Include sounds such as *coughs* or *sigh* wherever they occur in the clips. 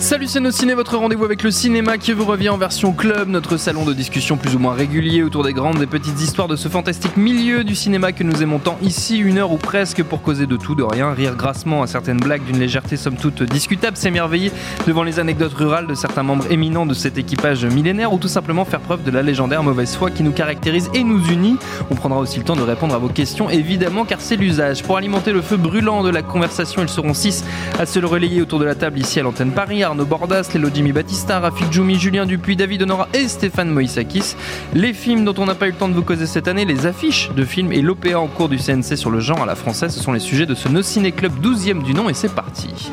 Salut c'est nos ciné, votre rendez-vous avec le cinéma qui vous revient en version club, notre salon de discussion plus ou moins régulier autour des grandes et petites histoires de ce fantastique milieu du cinéma que nous aimons tant ici, une heure ou presque pour causer de tout, de rien, rire grassement à certaines blagues d'une légèreté somme toute discutable, s'émerveiller devant les anecdotes rurales de certains membres éminents de cet équipage millénaire ou tout simplement faire preuve de la légendaire mauvaise foi qui nous caractérise et nous unit. On prendra aussi le temps de répondre à vos questions évidemment car c'est l'usage. Pour alimenter le feu brûlant de la conversation, ils seront six à se le relayer autour de la table ici à l'antenne Paris. Arnaud Bordas, Lélo Jimmy Battista, Rafik Djoumi, Julien Dupuis, David Honora et Stéphane Moïsakis. Les films dont on n'a pas eu le temps de vous causer cette année, les affiches de films et l'OPA en cours du CNC sur le genre à la française, ce sont les sujets de ce No Ciné Club 12e du nom et c'est parti.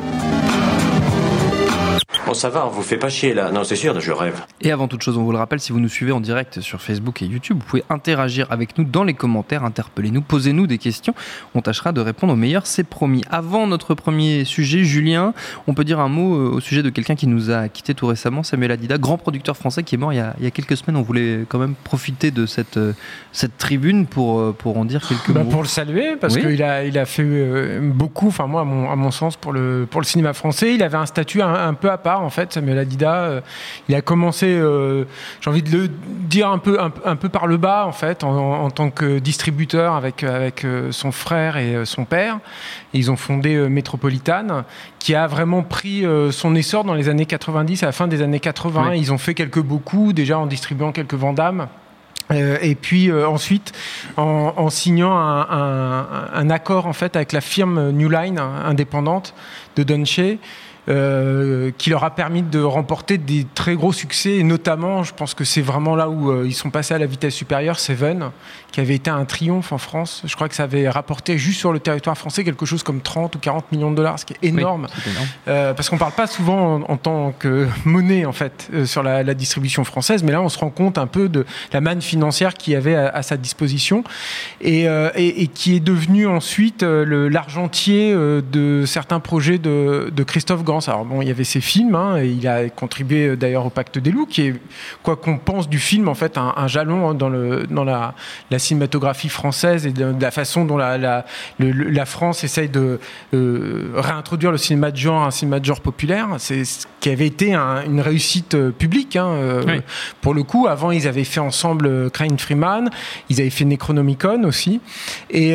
Bon, ça va, on vous fait pas chier là. Non, c'est sûr, je rêve. Et avant toute chose, on vous le rappelle, si vous nous suivez en direct sur Facebook et YouTube, vous pouvez interagir avec nous dans les commentaires, interpellez-nous, posez-nous des questions. On tâchera de répondre au meilleur, c'est promis. Avant notre premier sujet, Julien, on peut dire un mot euh, au sujet de quelqu'un qui nous a quitté tout récemment, Samuel Adida, grand producteur français qui est mort il y a, il y a quelques semaines. On voulait quand même profiter de cette, euh, cette tribune pour, euh, pour en dire quelques Bah, mots. pour le saluer, parce Oui. qu'il a, il a fait beaucoup, enfin moi, à mon, à mon sens, pour le, pour le cinéma français. Il avait un statut un, un peu à part, en fait, Samuel Adida. Euh, il a commencé, euh, j'ai envie de le dire un peu, un, un peu par le bas, en fait, en, en tant que distributeur avec, avec euh, son frère et son père. Ils ont fondé Métropolitane, qui a vraiment pris son essor dans les années 90, à la fin des années 80. Oui. Ils ont fait quelques beaucoup, déjà en distribuant quelques Vandamme. Euh, et puis euh, ensuite, en, en signant un, un- un accord en fait avec la firme New Line hein, indépendante de Dunche, euh, qui leur a permis de remporter des très gros succès, et notamment, je pense que c'est vraiment là où euh, ils sont passés à la vitesse supérieure, Seven, qui avait été un triomphe en France. Je crois que ça avait rapporté juste sur le territoire français quelque chose comme 30 ou 40 millions de dollars, ce qui est énorme. Euh, parce qu'on parle pas souvent en, en tant que *laughs* monnaie en fait euh, sur la, la distribution française, mais là on se rend compte un peu de la manne financière qu'il avait à, à sa disposition et, euh, et- et qui est devenu ensuite l'argentier de certains projets de, de Christophe Gans. Alors bon, il y avait ses films, hein, et il a contribué d'ailleurs au Pacte des loups, qui est quoi qu'on pense du film en fait un, un jalon hein, dans, le, dans la, la cinématographie française et de, de la façon dont la, la, le- la France essaye de euh, réintroduire le cinéma de genre, un cinéma de genre populaire. C'est ce qui avait été un- une réussite euh, publique. hein, euh, Oui. Pour le coup, avant, ils avaient fait ensemble Crane Freeman, ils avaient fait Necronomicon aussi. Et,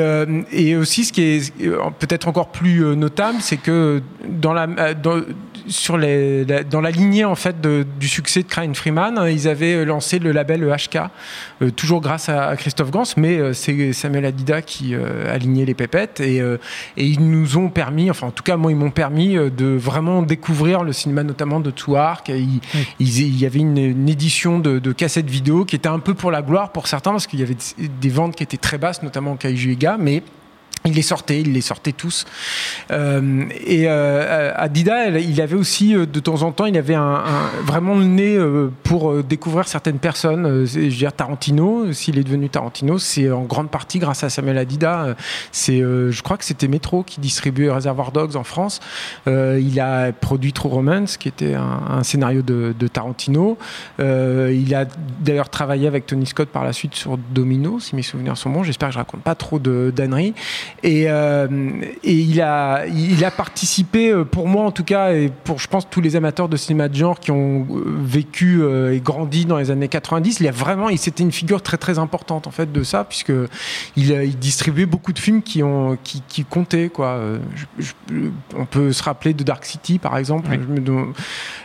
et aussi, ce qui est peut-être encore plus notable, c'est que dans la, dans, sur les, la- dans la lignée en fait de- du succès de Crane Freeman, hein, ils avaient lancé le label HK, euh, toujours grâce à, à Christophe Mais euh, c'est Samuel Adida qui euh, a ligné les pépettes et, euh, et ils nous ont permis, enfin en tout cas moi ils m'ont permis de vraiment découvrir le cinéma notamment de Touark. Il, il y avait une, une édition de, de cassettes vidéo qui était un peu pour la gloire pour certains parce qu'il y avait des, ventes qui étaient très basses, notamment au Kaiju Ega, mais il les sortait, il les sortait tous. Euh, et euh, Adida, il avait aussi euh, de temps en temps, il avait un, vraiment le nez euh, pour découvrir certaines personnes. Je veux dire Tarantino, s'il est devenu Tarantino, c'est en grande partie grâce à Samuel Adida. C'est, je crois que c'était Metro qui distribuait Reservoir Dogs en France. Il a produit True Romance, qui était un, scénario de, Tarantino. Il a d'ailleurs travaillé avec Tony Scott par la suite sur Domino, si mes souvenirs sont bons. J'espère que je raconte pas trop de d'âneries. Et, euh, et il a, il a participé, euh, pour moi en tout cas, et pour je pense tous les amateurs de cinéma de genre qui ont euh, vécu et grandi dans les années 90, il a vraiment, il c'était une figure très très importante en fait de ça, puisque il, il distribuait beaucoup de films qui ont, qui, qui comptaient quoi. Je- je- on peut se rappeler de Dark City par exemple. Oui. Je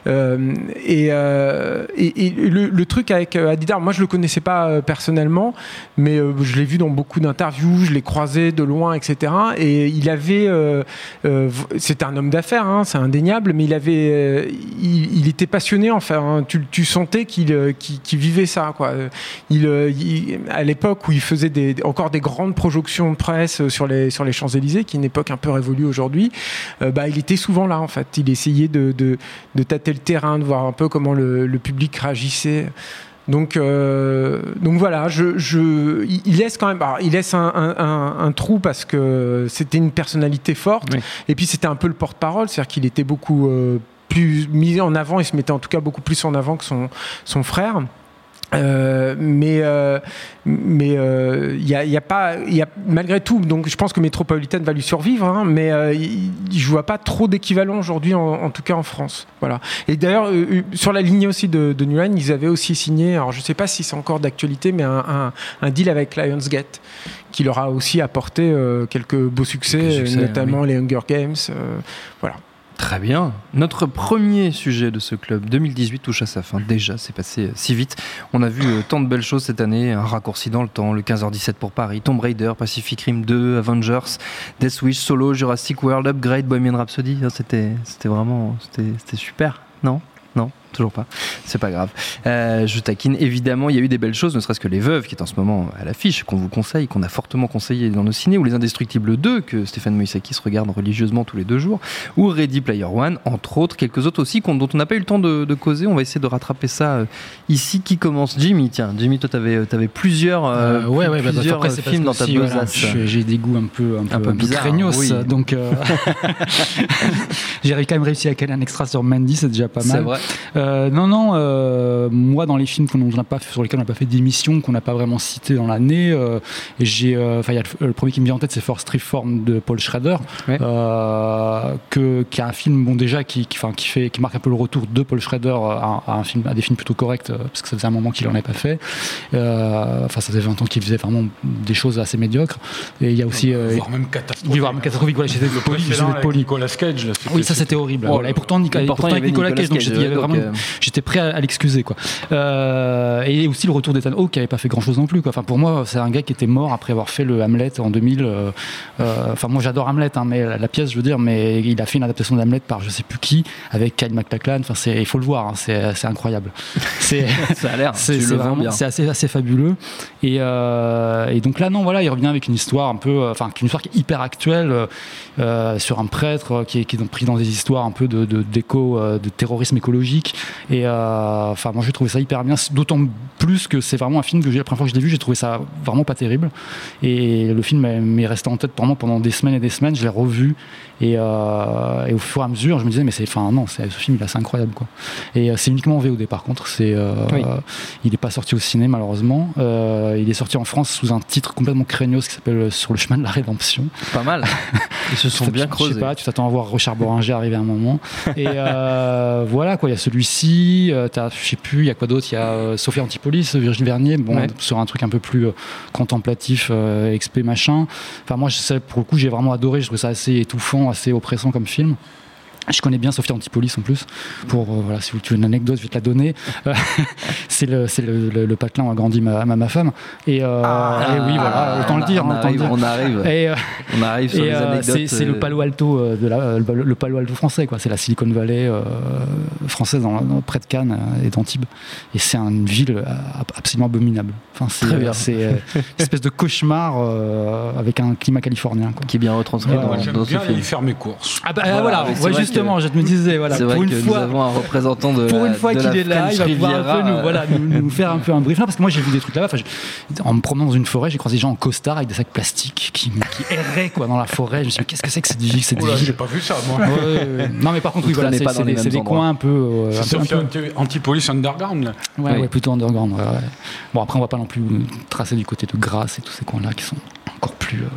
Euh, et, euh, et, et le, le truc avec Adidar, moi je le connaissais pas personnellement, mais je l'ai vu dans beaucoup d'interviews, je l'ai croisé de loin, etc. Et il avait, euh, euh, c'était un homme d'affaires, hein, c'est indéniable, mais il avait, euh, il, était passionné. Enfin, hein, tu, sentais qu'il vivait ça, quoi. Il, à l'époque où il faisait encore des grandes projections de presse sur les Champs Élysées, qui est une époque un peu révolue aujourd'hui, bah, il était souvent là en fait. Il essayait de tâter le terrain, de voir un peu comment le, le public réagissait. Donc, euh, donc voilà, je, je, il laisse quand même, alors, il laisse un, un- un- un trou parce que c'était une personnalité forte, Oui. et puis c'était un peu le porte-parole, c'est-à-dire qu'il était beaucoup euh, plus mis en avant, il se mettait en tout cas beaucoup plus en avant que son, son frère. Euh, mais euh, mais euh, il y, a, y a pas y a malgré tout donc je pense que Metropolitan va lui survivre hein, mais euh, je vois pas trop d'équivalent aujourd'hui en, en tout cas en France. Voilà. Et d'ailleurs euh, sur la lignée aussi de, de New Line ils avaient aussi signé alors je sais pas si c'est encore d'actualité mais un, un, un deal avec Lionsgate qui leur a aussi apporté euh, quelques beaux succès, Quelques succès, notamment les Hunger Games euh, voilà Très bien. Notre premier sujet de ce club 2018 touche à sa fin. Déjà, c'est passé euh, si vite. On a vu euh, tant de belles choses cette année. Un raccourci dans le temps, le 15h17 pour Paris, Tomb Raider, Pacific Rim 2, Avengers, Death Wish, Solo, Jurassic World, Upgrade, Bohemian Rhapsody. Ah, C'était, vraiment, c'était, super. Non? Toujours pas. C'est pas grave. Euh, je taquine. Évidemment, il y a eu des belles choses, ne serait-ce que Les Veuves, qui est en ce moment à l'affiche, qu'on vous conseille, qu'on a fortement conseillé dans nos ciné, ou Les Indestructibles 2, que Stéphane Moïsaki se regarde religieusement tous les deux jours, ou Ready Player One, entre autres, quelques autres aussi dont on n'a pas eu le temps de, de causer. On va essayer de rattraper ça euh, ici. Qui commence Jimmy, tiens, Jimmy, toi, t'avais avais plusieurs, euh, Euh, ouais, ouais, bah, plusieurs après, c'est films dans ta voilà, besace. je- J'ai des goûts un peu, un peu, Un peu un peu craignos, oui. donc euh, *laughs* j'ai quand même réussi à caler un extra sur Mandy, c'est déjà pas C'est mal. vrai. Euh, non, non, euh, moi dans les films qu'on n'a pas, sur lesquels on n'a pas fait d'émission, qu'on n'a pas vraiment cité dans l'année, euh, j'ai, euh, enfin, il y a le, le premier qui me vient en tête, c'est Force Reform de Paul Schrader, Ouais. euh, que, qui est un film, bon déjà, qui, qui, enfin, qui fait, qui marque un peu le retour de Paul Schrader à, à un film, à des films plutôt corrects, euh, parce que ça faisait un moment qu'il en avait pas fait. Euh, Enfin, ça faisait 20 ans qu'il faisait vraiment des choses assez médiocres. Et il y a aussi, euh, voire même catastrophique. oui, voire même catastrophique. Voilà, j'étais poli. Nicolas Cage. là, Oui, ça c'était horrible. Oh, Voilà. Et pourtant, Nicolas, Et pourtant, pourtant il y avec avait Nicolas Cage, donc il y avait vraiment, euh, j'étais prêt à, à l'excuser quoi. Euh, et aussi le retour d'Ethan Hawke qui avait pas fait grand chose non plus quoi. Enfin pour moi c'est un gars qui était mort après avoir fait le Hamlet en 2000. euh, euh, Enfin moi j'adore Hamlet hein, mais la, la pièce je veux dire mais il a fait une adaptation d'Hamlet par je sais plus qui avec Kyle MacLachlan. Enfin c'est il faut le voir hein, c'est c'est incroyable. C'est *laughs* Ça a l'air. c'est vraiment c'est assez assez fabuleux et, euh, et donc là non voilà il revient avec une histoire un peu euh, enfin une histoire qui est hyper actuelle euh, euh, sur un prêtre euh, qui est, qui est pris dans des histoires un peu de de- d'éco euh, de terrorisme écologique et euh, enfin moi j'ai trouvé ça hyper bien d'autant plus que c'est vraiment un film que j'ai la première fois que je l'ai vu j'ai trouvé ça vraiment pas terrible. Et le film m'est- resté en tête pendant des semaines et des semaines. Je l'ai revu et, euh, et au fur et à mesure je me disais mais c'est enfin non ce film il est assez incroyable quoi et euh, c'est uniquement en VOD par contre c'est euh, Oui. il n'est pas sorti au ciné malheureusement. Il est sorti en France sous un titre complètement craignos qui s'appelle Sur le chemin de la rédemption. Pas mal. *laughs* Ils se sont bien Je creusés. sais pas, tu t'attends à voir Richard Boringer arriver à un moment. Et *laughs* voilà quoi, il y a celui-ci. je sais plus, il y a quoi d'autre? Il y a Sophie Antipolis, Virgile Vernier, bon, Ouais. sur un truc un peu plus contemplatif, XP machin. Enfin moi, je sais, pour le coup, j'ai vraiment adoré. Je trouve ça assez étouffant, assez oppressant comme film. Je connais bien Sophie Antipolis en plus. Pour euh, voilà, si vous tu veux une anecdote, je vais te la donner. Euh, *laughs* c'est le c'est le, le, le patelin où a grandi ma, ma, ma femme. Et, euh, et oui, voilà, autant on le dire. On hein, autant le arrive, dire. on arrive. Et, euh, On arrive sur et, les anecdotes. c'est c'est le Palo Alto euh, de la, euh, le, Palo Alto français quoi. C'est la Silicon Valley euh, française dans, dans- près de Cannes et d'Antibes. Et c'est une ville absolument abominable. Enfin c'est Très bien. c'est euh, *laughs* une espèce de cauchemar euh, avec un climat californien quoi. Qui est bien retranscrit Ouais, dans, Moi, j'aime dans ce bien film. aller faire mes courses. Ah bah Voilà, voilà, ouais, vrai justement, je me disais voilà pour vrai une que fois nous avons un représentant de pour la- une fois qu'il est là, il va pouvoir un Riviera, peu nous, voilà, nous, nous faire un peu un brief. Non, parce que moi j'ai vu des trucs là-bas. En me promenant dans une forêt, j'ai croisé des gens en costard avec des sacs plastiques qui, qui erraient quoi, dans la forêt. Je me suis dit, mais qu'est-ce que c'est que cette ville, cette là, j'ai pas vu ça, moi. Ouais, ouais, ouais. Non, mais par contre, oui, voilà, c'est des, coins un peu. euh, C'est un peu- Sophie un peu- Anti- Antipolis Underground. là. Ouais, Oui. ouais, plutôt underground. ouais. Bon, après, on va pas non plus tracer du côté de Grasse et tous ces coins-là qui sont encore plus. euh,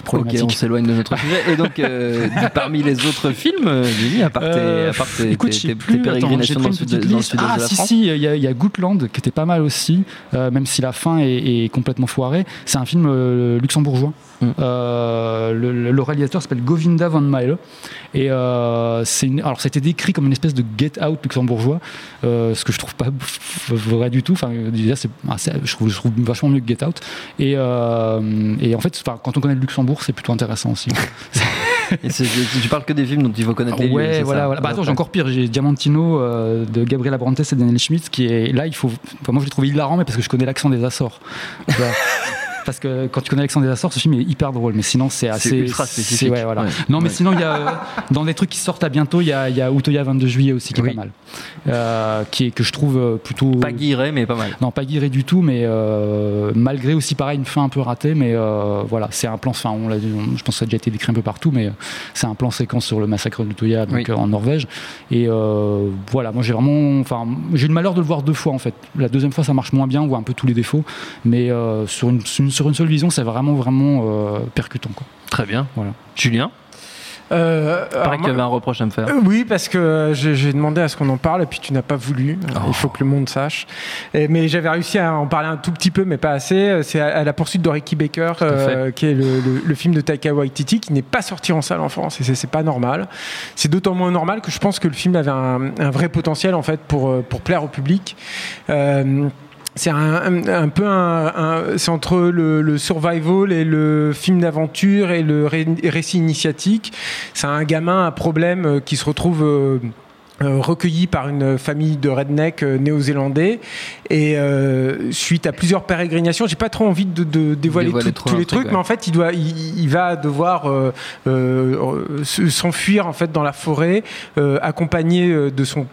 Ok, problématique. on s'éloigne de notre sujet. Et donc, euh, parmi les autres films, euh, Jimmy, à part tes, Euh, à part tes, écoute, tes- je sais tes- plus, tes pérégrinations j'ai dans le sud dans le Ah, de la si, France. si, il y, a- il y a Gootland qui était pas mal aussi, euh, même si la fin est, est complètement foirée. C'est un film euh, luxembourgeois. Mm. Euh, le, réalisateur s'appelle Govinda van Mile. Et euh, c'est une, alors, ça a été décrit comme une espèce de get out luxembourgeois, euh, ce que je trouve pas *laughs* vrai du tout. Enfin, déjà, ah, je, trouve, je trouve vachement mieux que get out. Et, euh, et en fait, quand on connaît le Luxembourg, c'est plutôt intéressant aussi. *laughs* Et tu parles que des films dont il faut connaître les lieux, Ouais, voilà. voilà. Bah, attends, j'ai encore pire. J'ai Diamantino euh, de Gabriel Abrantes et Daniel Schmidt qui est là. Il faut. Enfin, moi, je l'ai trouvé hilarant, mais parce que je connais l'accent des Açores. *laughs* Parce que quand tu connais l'accent des Açores, ce film est hyper drôle, mais sinon c'est assez. ultra spécifique. ouais, voilà. Ouais. Non, mais Ouais. sinon, il y a euh, dans des trucs qui sortent à bientôt, il y a, y a Utoya 22 juillet aussi qui est Oui. pas mal, Euh, qui est que je trouve euh, plutôt. Pas guiré, mais pas mal. Non, pas guiré du tout, mais euh, malgré aussi pareil une fin un peu ratée, mais euh, voilà, c'est un plan. Enfin, on l'a, je pense que ça a déjà été décrit un peu partout, mais c'est un plan séquence sur le massacre de Toya, donc Oui. euh, en Norvège. Et voilà, moi j'ai vraiment, enfin, j'ai eu le malheur de le voir deux fois en fait. La deuxième fois, ça marche moins bien, on voit un peu tous les défauts, mais sur une sur une seule vision, c'est vraiment vraiment euh, percutant quoi. Très bien. Voilà. Julien, Euh, pareil qu'il y moi- avait un reproche à me faire. Euh, Oui, parce que euh, j'ai demandé à ce qu'on en parle et puis tu n'as pas voulu. Oh. Il faut que le monde sache. Et- mais j'avais réussi à en parler un tout petit peu, mais pas assez. C'est à, à la poursuite de Ricky Baker, euh, qui est le, le- le film de Taika Waititi, qui n'est pas sorti en salle en France et c'est- pas normal. C'est d'autant moins normal que je pense que le film avait un, un vrai potentiel en fait pour pour plaire au public. Euh, c'est un, un- un peu un, c'est entre le, le survival et le film d'aventure et le ré- récit initiatique. C'est un gamin à problème euh, qui se retrouve euh, euh, recueilli par une famille de redneck néo-zélandais et euh, suite à plusieurs pérégrinations, j'ai pas trop envie de, de dévoiler, Dévoiler tout- trop tous les trucs, ouais. mais en fait, il doit, il, il va devoir euh, euh, se- s'enfuir en fait dans la forêt, accompagné de son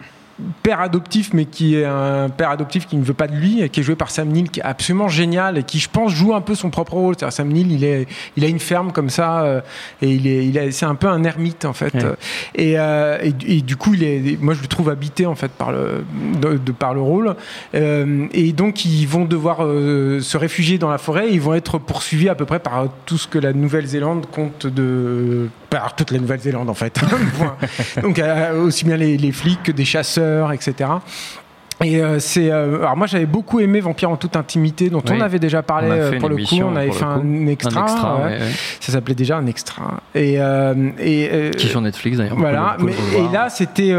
père adoptif, mais qui est un père adoptif qui ne veut pas de lui, et qui est joué par Sam Neill, qui est absolument génial et qui, je pense, joue un peu son propre rôle. C'est-à-dire, Sam Neill, il, est, il a une ferme comme ça, euh, et il est, il c'est un peu un ermite en fait. Ouais. Et, euh, et, et du coup, il est, moi, je le trouve habité en fait par le, de, de par le rôle. Euh, et donc, ils vont devoir se réfugier dans la forêt. Et ils vont être poursuivis à peu près par tout ce que la Nouvelle-Zélande compte de, par toute la Nouvelle-Zélande en fait. *laughs* Donc, aussi bien les, les flics que des chasseurs, etc. Et euh, c'est euh, alors moi j'avais beaucoup aimé Vampire en toute intimité dont Oui. on avait déjà parlé euh, pour le coup on avait fait un extra, un extra, ouais. ouais, ouais. ça s'appelait déjà un extra et et qui est sur Netflix d'ailleurs. voilà, mais, et là c'était,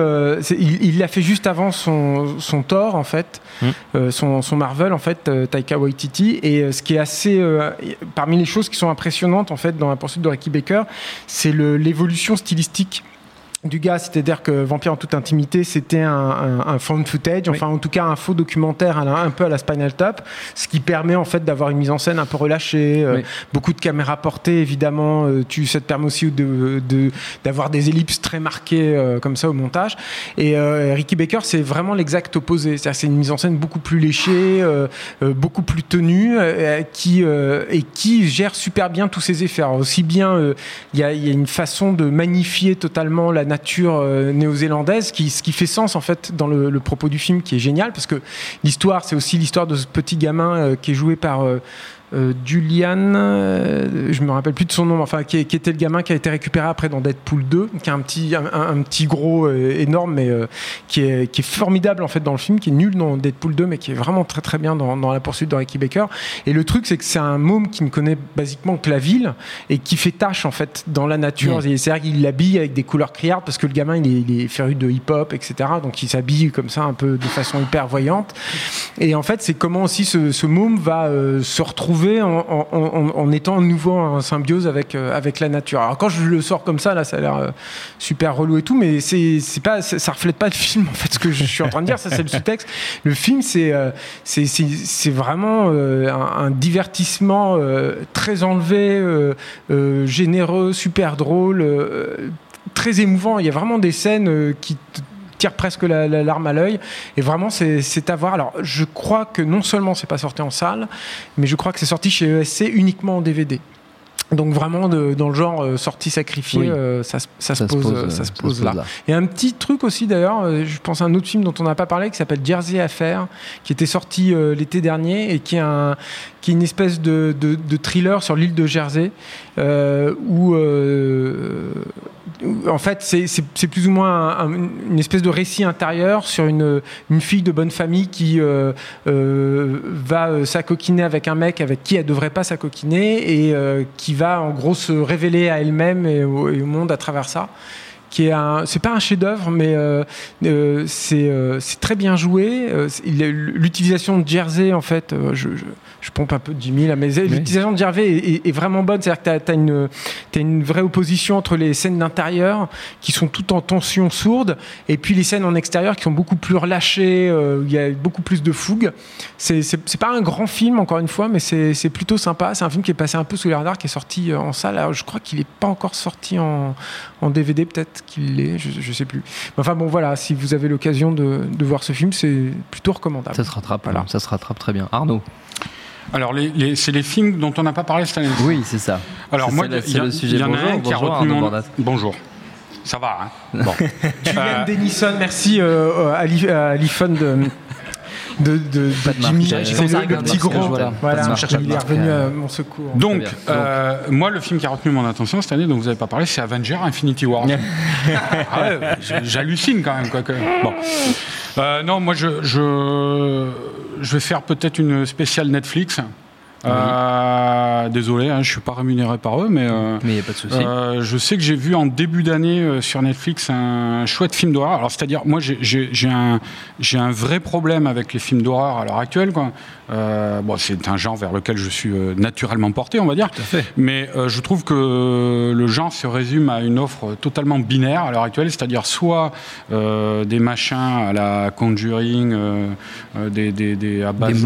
il l'a fait juste avant son, son Thor en fait, Hmm. son, son Marvel en fait, Taika Waititi. Et ce qui est assez, parmi les choses qui sont impressionnantes en fait dans la poursuite de Ricky Baker, c'est l'évolution stylistique du gars, c'est-à-dire que Vampire en toute intimité, c'était un, un, un found footage, enfin en tout cas un faux documentaire à la- un peu à la Spinal Tap, ce qui permet en fait d'avoir une mise en scène un peu relâchée, euh, beaucoup de caméras portées évidemment, euh, tu, ça te permet aussi de, de- d'avoir des ellipses très marquées euh, comme ça au montage. Et euh, Ricky Baker, c'est vraiment l'exact opposé, c'est-à-dire c'est une mise en scène beaucoup plus léchée, beaucoup plus tenue, qui et qui gère super bien tous ses effets. Alors, aussi bien, il y, a, il y a une façon de magnifier totalement la nature euh, néo-zélandaise, qui, ce qui fait sens en fait dans le, le propos du film, qui est génial, parce que l'histoire, c'est aussi l'histoire de ce petit gamin euh, qui est joué par euh, Julian, euh, je me rappelle plus de son nom, enfin qui, était le gamin qui a été récupéré après dans Deadpool 2, qui est un petit, un, petit gros euh, énorme, mais euh, qui, est, qui est formidable en fait dans le film, qui est nul dans Deadpool 2, mais qui est vraiment très très bien dans, dans la poursuite de Ricky Baker. Et le truc, c'est que c'est un môme qui ne connaît basiquement que la ville et qui fait tâche en fait dans la nature. C'est-à-dire qu'il l'habille avec des couleurs criardes parce que le gamin il est, il est féru de hip-hop, etc. Donc il s'habille comme ça un peu de façon hyper voyante. Et en fait, c'est comment aussi ce, ce môme va euh, se retrouver en, en- en- étant nouveau en symbiose avec, euh, avec la nature. Alors quand je le sors comme ça, là, ça a l'air euh, super relou et tout, mais c'est c'est pas, ça, reflète pas le film en fait. Ce que je suis en train de dire, ça c'est le sous-texte. Le film, c'est euh, c'est c'est- c'est vraiment un, un divertissement très enlevé, généreux, super drôle, très émouvant. Il y a vraiment des scènes qui te tire presque la, la larme à l'œil. Et vraiment c'est à voir. Alors je crois que non seulement c'est pas sorti en salle mais je crois que c'est sorti chez ESC uniquement en DVD donc vraiment de- dans le genre euh, sortie sacrifiée Oui. euh, ça, se- ça, Ça se pose, euh, euh, ça se pose là. Et un petit truc aussi d'ailleurs, euh, je pense à un autre film dont on n'a pas parlé qui s'appelle Jersey Affair, qui était sorti euh, l'été dernier et qui est, un, qui est une espèce de, de- de thriller sur l'île de Jersey. euh, où, euh, où, en fait c'est- plus ou moins un- un- une espèce de récit intérieur sur une, une fille de bonne famille qui euh, euh, va euh, s'acoquiner avec un mec avec qui elle devrait pas s'acoquiner et euh, qui va en gros se révéler à elle-même et, au- monde à travers ça qui est c'est pas un chef-d'œuvre mais euh, euh, c'est euh, très bien joué. Euh, l'utilisation de Jersey en fait euh, je, je pompe un peu de Jimmy là mais l'utilisation de Jersey est, est- est vraiment bonne. C'est-à-dire que tu as, une t'as une vraie opposition entre les scènes d'intérieur qui sont toutes en tension sourde et puis les scènes en extérieur qui sont beaucoup plus relâchées euh, où il y a beaucoup plus de fougue. C'est pas un grand film encore une fois mais c'est plutôt sympa. C'est un film qui est passé un peu sous les radars qui est sorti euh, en salle. Alors, je crois qu'il est pas encore sorti en, en DVD peut-être qu'il l'est. Je, je sais plus. Mais enfin bon voilà. Si vous avez l'occasion de, de voir ce film c'est plutôt recommandable. Ça se rattrape, Voilà. ça se rattrape très bien. Arnaud. Alors, les, les- c'est les films dont on n'a pas parlé cette année. Oui, c'est ça. Alors, C'est moi, il y, a- le sujet. y en a Bonjour, un qui a retenu mon... Bonjour. Ça va, hein Bon. *laughs* Julian Denison merci euh, à l'i- à l'iPhone de de, de, Pas de Jimmy c'est le, le petit gros voilà, voilà, marque, il est revenu euh, à mon secours Donc, euh, moi, le film qui a retenu mon attention cette année, dont vous n'avez pas parlé, c'est Avenger Infinity War. *laughs* Ah ouais, J'hallucine quand même. Quoi, que- Bon. Euh, non, moi, je, je, je vais faire peut-être une spéciale Netflix. Euh, désolé, hein, je suis pas rémunéré par eux, mais euh, Mais n'y a pas de souci. euh, je sais que j'ai vu en début d'année euh, sur Netflix un chouette film d'horreur. Alors, c'est-à-dire, moi, j'ai- un, j'ai un vrai problème avec les films d'horreur à l'heure actuelle. Quoi. Bon, c'est un genre vers lequel je suis naturellement porté, on va dire. Mais euh, je trouve que le genre se résume à une offre totalement binaire à l'heure actuelle, c'est-à-dire soit des machins à la Conjuring, des, des, des, à base- Des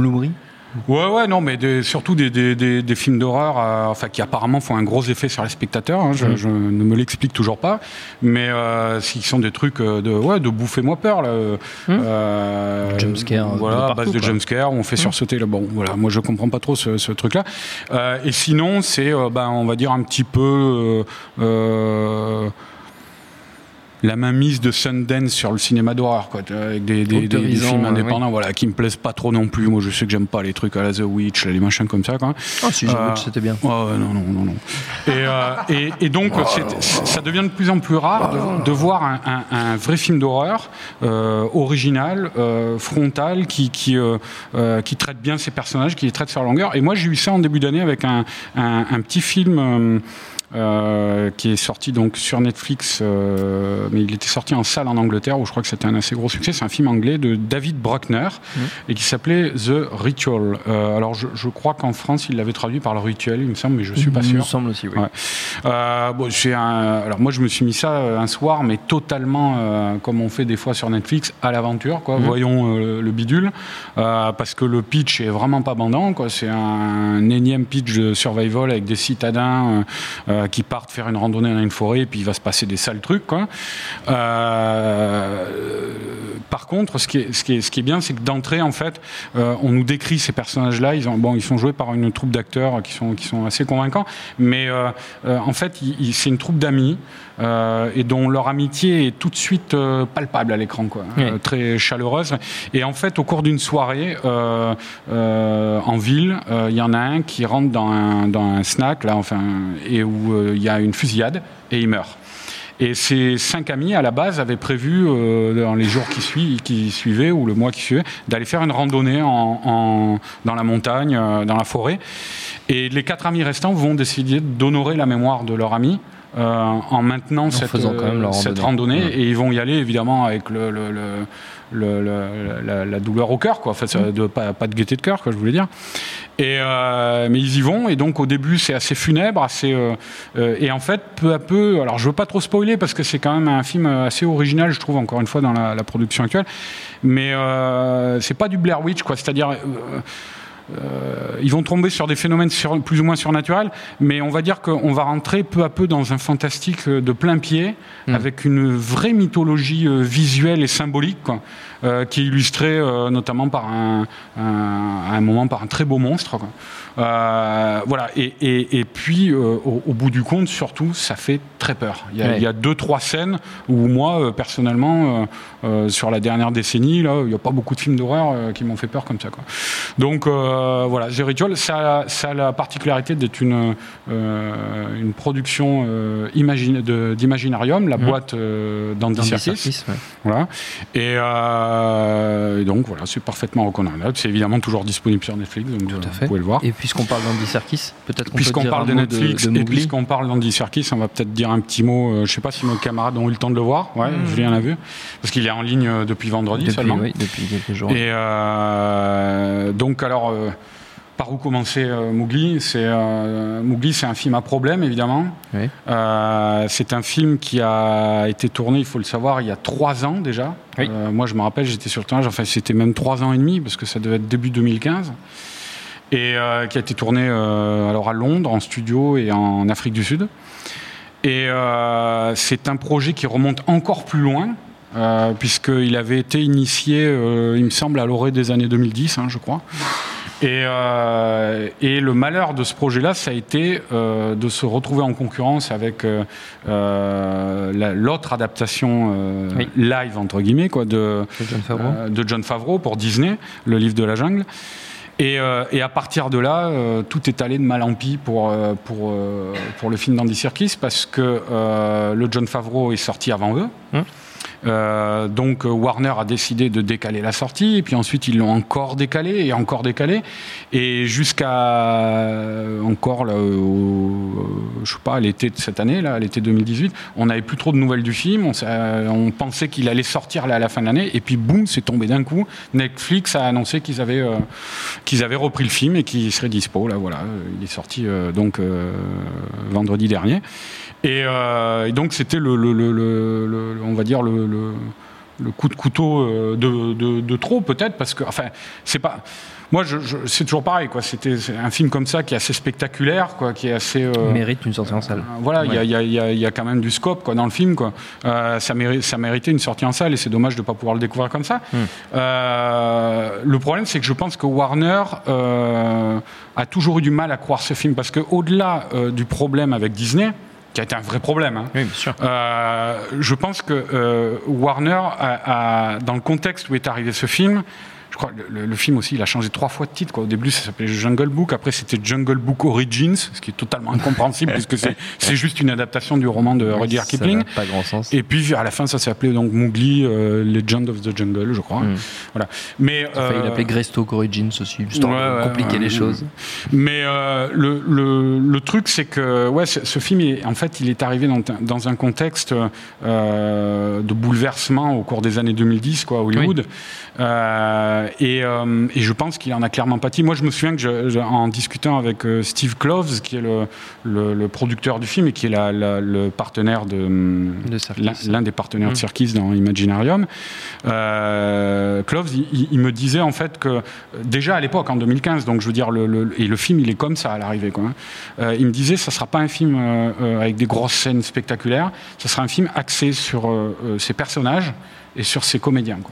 Ouais, ouais, non, mais des- surtout des, des, des, des films d'horreur, euh, enfin qui apparemment font un gros effet sur les spectateurs. hein, je, je ne me l'explique toujours pas, mais euh, qui sont des trucs euh, de ouais, de bouffer-moi peur là. Euh, Jumpscare, de voilà, à partout, base de jumpscare, on fait sursauter le bon. Voilà, moi je comprends pas trop ce, ce truc-là. Euh, et sinon, c'est ben on va dire un petit peu. La mainmise de Sundance sur le cinéma d'horreur, quoi, avec des, des, des- des Autorisant, films euh, indépendants, voilà, qui me plaisent pas trop non plus. Moi, je sais que j'aime pas les trucs à la The Witch, les machins comme ça, quoi. Ah, si, j'avoue Euh, que c'était bien. Ouais, ouais, non, non, non, non. Et, euh, et, et donc, c'est- ça devient de plus en plus rare de, de voir un, un- un vrai film d'horreur euh, original, euh, frontal, qui, qui, euh, euh, qui traite bien ses personnages, qui les traite sur la longueur. Et moi, j'ai eu ça en début d'année avec un, un- un petit film. Euh, qui est sorti donc sur Netflix, euh, mais il était sorti en salle en Angleterre où je crois que c'était un assez gros succès. C'est un film anglais de David Bruckner et qui s'appelait The Ritual. Euh, alors je, je crois qu'en France il l'avait traduit par le rituel, il me semble, mais je suis pas Il me sûr. semble aussi, oui. Ouais. Bon, un- alors moi je me suis mis ça un soir, mais totalement comme on fait des fois sur Netflix à l'aventure, quoi. Voyons euh, le bidule, parce que le pitch est vraiment pas bandant, quoi. C'est un, énième pitch de survival avec des citadins euh, qui partent faire une randonnée dans une forêt, et puis il va se passer des sales trucs. Euh, par contre, ce qui est, bien, c'est que d'entrée, en fait, euh, on nous décrit ces personnages-là. Ils, sont joués par une troupe d'acteurs qui sont, qui sont assez convaincants, mais en fait, c'est une troupe d'amis euh, et dont leur amitié est tout de suite euh, palpable à l'écran, quoi, Oui. Euh, très chaleureuse. Et en fait, au cours d'une soirée en ville, il y en a un qui rentre dans un, dans un snack là, enfin, et où il y a une fusillade et il meurt. Et ces cinq amis, à la base, avaient prévu, euh, dans les jours qui, suivent, qui suivaient, ou le mois qui suivait, d'aller faire une randonnée en, en- dans la montagne, euh, dans la forêt. Et les quatre amis restants vont décider d'honorer la mémoire de leur ami. Euh, en maintenant cette, faisant quand même leur cette randonnée. randonnée. Et ils vont y aller, évidemment, avec le, la, la douleur au cœur, quoi. Enfin, de, pas, pas de gaieté de cœur, quoi, je voulais dire. Et, euh, mais ils y vont, et donc au début c'est assez funèbre, assez, euh, et en fait peu à peu, alors je veux pas trop spoiler parce que c'est quand même un film assez original, je trouve encore une fois dans la, la production actuelle, mais c'est pas du Blair Witch, quoi. C'est-à-dire euh, ils vont tomber sur des phénomènes sur- plus ou moins surnaturels, mais on va dire qu'on va rentrer peu à peu dans un fantastique de plein pied, avec une vraie mythologie euh, visuelle et symbolique, quoi, euh, qui est illustrée euh, notamment par un, un- à un moment par un très beau monstre. quoi. Euh, voilà, et, et- et puis euh, au, au bout du compte, surtout, ça fait très peur. Il y a, Ouais. il y a deux, trois scènes où moi, euh, personnellement, euh, euh, sur la dernière décennie, là, il n'y a pas beaucoup de films d'horreur qui m'ont fait peur comme ça. Quoi. Donc, voilà, The Ritual, ça, ça a la particularité d'être une, euh, une production euh, d'Imaginarium, la Mhm. boîte euh, d'Andy Andy Serkis. Ouais. Voilà. Et, euh, et donc voilà, c'est parfaitement recommandable. C'est évidemment toujours disponible sur Netflix, donc Tout à vous fait. pouvez le voir. Et puisqu'on parle d'Andy Serkis, peut-être qu'on peut Puisqu'on dire parle un de Netflix de et puisqu'on parle d'Andy Serkis, on va peut-être dire un petit mot. euh, je sais pas si nos camarades ont eu le temps de le voir. Ouais, Mhm. Julien l'a vu. Parce qu'il est en ligne euh, depuis vendredi depuis, seulement. oui, depuis quelques jours. Et euh, donc, alors, euh, par où commencer euh, Mowgli? C'est euh, Mowgli, c'est un film à problème, évidemment. Oui. Euh, c'est un film qui a été tourné, il faut le savoir, il y a trois ans déjà. Oui. Euh, moi, je me rappelle, j'étais sur le tournage. Enfin, c'était même trois ans et demi parce que ça devait être début 2015. Et euh, qui a été tourné euh, alors à Londres, en studio et en Afrique du Sud. Et euh, c'est un projet qui remonte encore plus loin, puisqu'il avait été initié, il me semble, à l'orée des années 2010, hein, je crois. Et, et le malheur de ce projet-là, ça a été de se retrouver en concurrence avec la- l'autre adaptation Oui. live, entre guillemets, quoi, de, De John Favreau. de John Favreau pour Disney, le livre de la jungle. Et, euh, et à partir de là, euh, tout est allé de mal en pis pour, euh, pour, pour le film d'Andy Serkis parce que le John Favreau est sorti avant eux. Hum. Euh, donc euh, Warner a décidé de décaler la sortie et puis ensuite ils l'ont encore décalé et encore décalé. Et jusqu'à euh, encore je sais pas l'été de cette année là l'été 2018 on n'avait plus trop de nouvelles du film. On, s'a- on pensait qu'il allait sortir là, à la fin de l'année. Et puis boum c'est tombé d'un coup. Netflix a annoncé qu'ils avaient qu'ils avaient repris le film et qu'il serait dispo là voilà. Il est sorti donc vendredi dernier. Et, donc c'était le- on va dire le, le- le coup de couteau euh, de, de- de trop peut-être parce que enfin c'est pas moi je, je- c'est toujours pareil quoi c'était un film comme ça qui est assez spectaculaire quoi qui est assez euh, Il mérite une sortie en salle. euh, Voilà, il y a- y, a- y a- il y a quand même du scope quoi, dans le film. Quoi. Euh, ça, mérite, ça méritait une sortie en salle et c'est dommage de ne pas pouvoir le découvrir comme ça. Hmm. Le problème, c'est que je pense que Warner a toujours eu du mal à croire ce film parce qu'au-delà euh, du problème avec Disney, qui a été un vrai problème, hein, Oui, bien sûr. euh, je pense que euh, Warner, a, a- dans le contexte où est arrivé ce film, je crois que le, le- film aussi, il a changé trois fois de titre. Quoi. Au début, ça s'appelait Jungle Book. Après, c'était Jungle Book Origins, ce qui est totalement incompréhensible *laughs* puisque c'est juste une adaptation du roman de Rudyard Ça Kipling. pas grand sens. Et puis à la fin, ça s'appelait donc Mowgli, euh, Legend of the Jungle, je crois. Mm. Voilà. Mais Il a failli euh, l'appeler Greystoke Origins aussi, histoire Ouais, compliquer les choses. Mais euh, le, le, le truc, c'est que ouais, ce, ce film, est, en fait, il est arrivé dans, un- dans un contexte euh, de bouleversement au cours des années 2010, quoi, à Hollywood. Euh, et, euh, et je pense qu'il en a clairement pâti. Moi, je me souviens que je- je- en discutant avec euh, Steve Kloves, qui est le, le, le producteur du film et qui est la- la- le partenaire de, De Serkis. l'un des partenaires de Mm. Serkis dans Imaginarium, euh, Kloves, il, me disait en fait que euh, déjà à l'époque, en 2015, donc je veux dire, le, et le film, il est comme ça à l'arrivée. Quoi, hein. Euh, il me disait, ça sera pas un film euh, euh, avec des grosses scènes spectaculaires, ça sera un film axé sur euh, euh, ses personnages et sur ses comédiens. Quoi.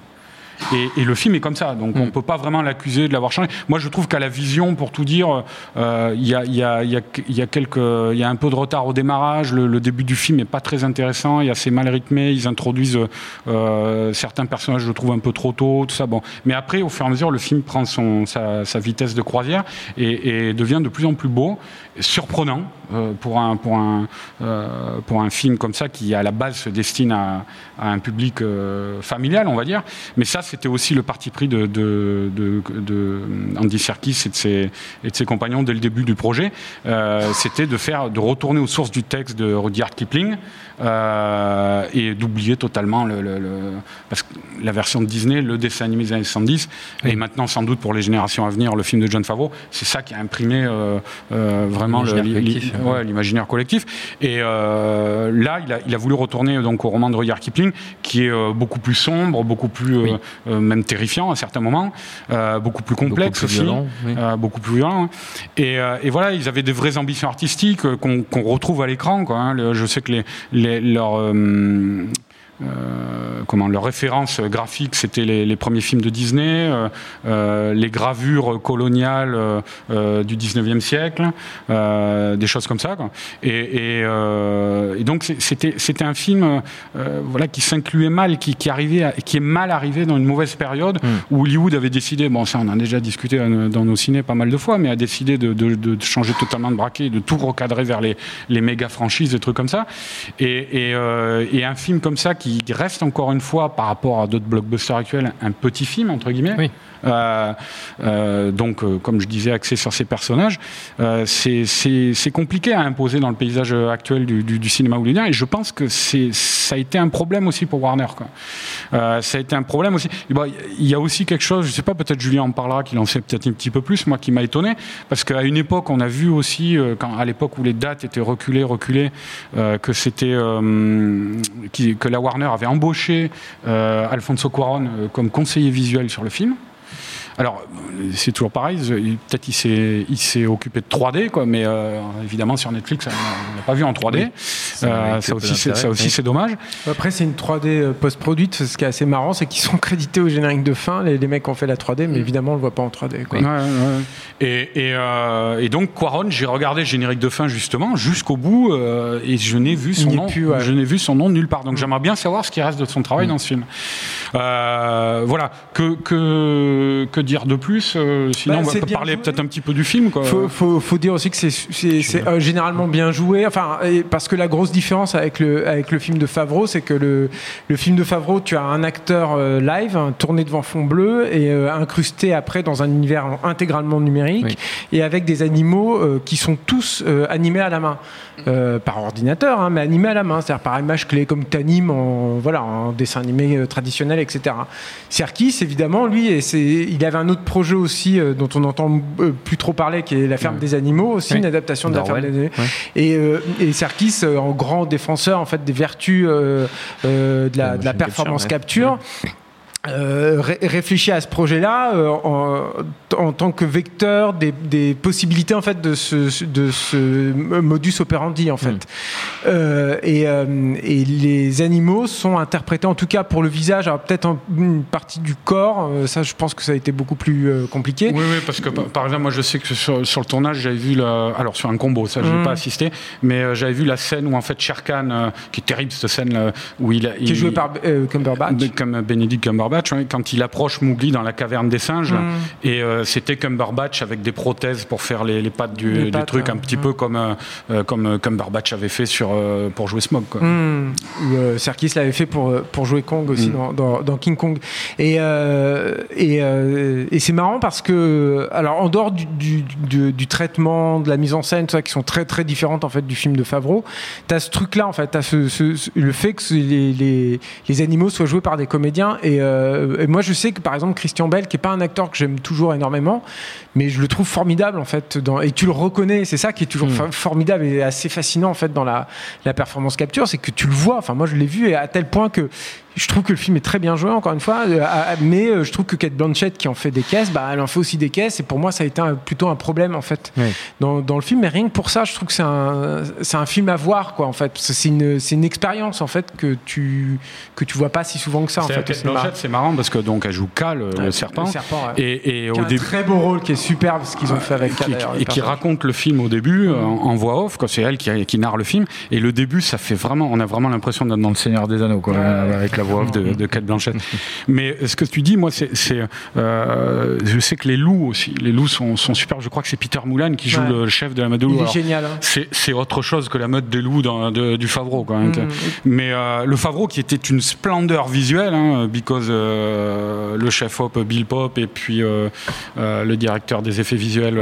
Et, et le film est comme ça, donc on Mm. peut pas vraiment l'accuser de l'avoir changé. Moi, je trouve qu'à la vision, pour tout dire, euh, il y, a, y, a, y, a, y a quelques, y a un peu de retard au démarrage. Le, le début du film est pas très intéressant, il est assez mal rythmé. Ils introduisent euh, certains personnages, je trouve un peu trop tôt, tout ça. Bon, mais après, au fur et à mesure, le film prend son, sa, sa vitesse de croisière et, et devient de plus en plus beau, surprenant euh, pour un pour un euh, pour un film comme ça qui à la base se destine à, à un public euh, familial, on va dire. Mais ça, c'était aussi le parti pris de, de, de, de Andy Serkis et de, ses, et de ses compagnons dès le début du projet. C'était de faire, de retourner aux sources du texte de Rudyard Kipling et d'oublier totalement le, le- le- parce que la version de Disney, le dessin animé des années 70, et maintenant sans doute pour les générations à venir, le film de John Favreau, c'est ça qui a imprimé euh, vraiment L'imaginaire li- collectif, ouais, collectif. Et euh, là, il a, il a voulu retourner donc au roman de Rudyard Kipling, qui est euh, beaucoup plus sombre, beaucoup plus euh, Oui. euh, même terrifiant à certains moments, euh, beaucoup plus complexe Beaucoup plus aussi, violent, oui. euh, beaucoup plus violent. hein. Et, euh, et voilà, ils avaient des vraies ambitions artistiques euh, qu'on qu'on retrouve à l'écran. quoi, hein. Je sais que les, les- leurs, euh, euh, comment leur référence graphique, c'était les, les premiers films de Disney, euh, euh, les gravures coloniales euh, euh, du 19e siècle, euh, des choses comme ça. quoi. Et, et, euh, et donc c'était un film euh, voilà qui s'incluait mal, qui, qui arrivait, à- qui est mal arrivé dans une mauvaise période où Hollywood avait décidé, bon ça on en a déjà discuté euh, dans nos ciné pas mal de fois, mais a décidé de, de- de changer totalement de braquet, de tout recadrer vers les, les méga franchises, des trucs comme ça. Et, et, euh, et un film comme ça qui reste encore une fois par rapport à d'autres blockbusters actuels un petit film entre guillemets. Oui. Euh, euh, donc, euh, comme je disais, axé sur ces personnages, c'est- compliqué à imposer dans le paysage actuel du, du- du cinéma hollywoodien. Et je pense que ça a été un problème aussi pour Warner. Quoi. Ça a été un problème aussi. Bon, Il y a aussi quelque chose, je sais pas, peut-être Julien en parlera, qu'il en sait peut-être un petit peu plus, moi qui m'a étonné, parce qu'à une époque, on a vu aussi, quand, à l'époque où les dates étaient reculées, reculées, que c'était qui- que la Warner avait embauché euh, Alfonso Cuarón euh, comme conseiller visuel sur le film. Alors, c'est toujours pareil, peut-être il s'est, il s'est occupé de 3D, quoi, mais euh, évidemment sur Netflix, on l'a pas vu en 3D. Ça Euh, ça aussi, c'est, d'intérêt, ça aussi oui. c'est dommage. Après, c'est une 3D euh, post-produite. Ce qui est assez marrant, c'est qu'ils sont crédités au générique de fin, les, les mecs qui ont fait la 3D, mais évidemment, on le voit pas en 3D. quoi. Ouais, ouais, ouais. Et, et, euh, et donc Quaron, j'ai regardé le générique de fin justement jusqu'au bout euh, et je n'ai vu son nom, plus, ouais. je n'ai vu son nom nulle part. Donc j'aimerais bien savoir ce qui reste de son travail dans ce film. Euh, voilà. Que, que que dire de plus euh, Sinon, Bah, on va peut parler peut-être un petit peu du film. Quoi. Faut, faut, faut dire aussi que c'est- euh, généralement bien joué. Enfin, et parce que la grosse différence avec le, avec le film de Favreau, c'est que le, le film de Favreau, tu as un acteur euh, live, hein, tourné devant fond bleu et euh, incrusté après dans un univers intégralement numérique Oui. et avec des animaux euh, qui sont tous euh, animés à la main. Euh, par ordinateur, hein, mais animés à la main, c'est-à-dire par image clé, comme tu animes en, voilà, en dessin animé traditionnel, etc. Serkis, évidemment, lui, et il avait un autre projet aussi euh, dont on n'entend euh, plus trop parler, qui est La ferme des animaux, aussi une adaptation de La ferme des animaux. Et, euh, et Serkis, euh, en grand défenseur en fait des vertus de, la, de performance capture, capture. Euh, ré- à ce projet-là euh, en, en tant que vecteur des, des possibilités en fait de ce, de ce modus operandi en fait. Mm. Euh, et, euh, et les animaux sont interprétés en tout cas pour le visage, peut-être une partie du corps. ça, je pense que ça a été beaucoup plus compliqué. Oui, oui, parce que par- exemple, moi je sais que sur, sur le tournage, j'avais vu, la, alors sur un combo, ça je n'ai Mm. pas assisté, mais j'avais vu la scène où en fait Sherkan, qui est terrible cette scène, là, où il, Qui est joué par Cumberbatch. comme Benedict Cumberbatch, ouais, quand il approche Mowgli dans la caverne des singes, Mm. et euh, c'était Cumberbatch avec des prothèses pour faire les, les pattes du, Les du pattes, truc, ouais. un petit Mm. peu comme, euh, euh, comme Cumberbatch avait fait sur, euh, pour jouer Smog. Quoi. Hmm. Ou, Serkis l'avait fait pour, pour jouer Kong aussi Mm. dans, dans- dans King Kong. Et, et, et c'est marrant parce que, alors en dehors du, du, du- du traitement, de la mise en scène, tout ça, qui sont très très différentes en fait du film de Favreau, tu as ce truc-là en fait, tu ce, ce- ce- le fait que les, les, les animaux soient joués par des comédiens. Et, euh, et moi je sais que par exemple Christian Bell, qui est pas un acteur que j'aime toujours énormément, mais je le trouve formidable en fait. Dans, et tu le reconnais, c'est ça qui est toujours Mm. fa- formidable et assez fascinant en fait dans la, la performance capture, c'est que tu le vois. Enfin, moi je l'ai vu et à tel point que je trouve que le film est très bien joué, encore une fois. euh, mais euh, je trouve que Kate Blanchett, qui en fait des caisses, bah, elle en fait aussi des caisses. Et pour moi, ça a été un- plutôt un problème en fait Oui. dans, dans le film. Mais rien que pour ça, je trouve que c'est un, film à voir quoi en fait. C'est une, expérience en fait que tu que tu vois pas si souvent que ça en fait. Kate. Blanchett, c'est marrant parce que donc elle joue Cal, le, le Ouais, serpent, le serpent, ouais. et, et Qui a un début. très beau rôle qui est superbe ce qu'ils ont fait avec le et qui raconte le film au début euh, en, en voix off, quoi. C'est elle qui, qui narre le film. Et le début, ça fait vraiment, on a vraiment l'impression d'être dans le Seigneur des Anneaux, quoi, avec la voix off de, de Kate Blanchett. *laughs* Mais ce que tu dis, moi, c'est, euh, je sais que les loups aussi, les loups sont, sont super. Je crois que c'est Peter Moulan qui joue Ouais. le chef de la meute de loups. Il est génial. hein. c'est, autre chose que la meute des loups dans- de- du Favreau, quoi. hein. Mm. Mais euh, le Favreau qui était une splendeur visuelle, hein, because euh, le chef op Bill Pop et puis le directeur des effets visuels.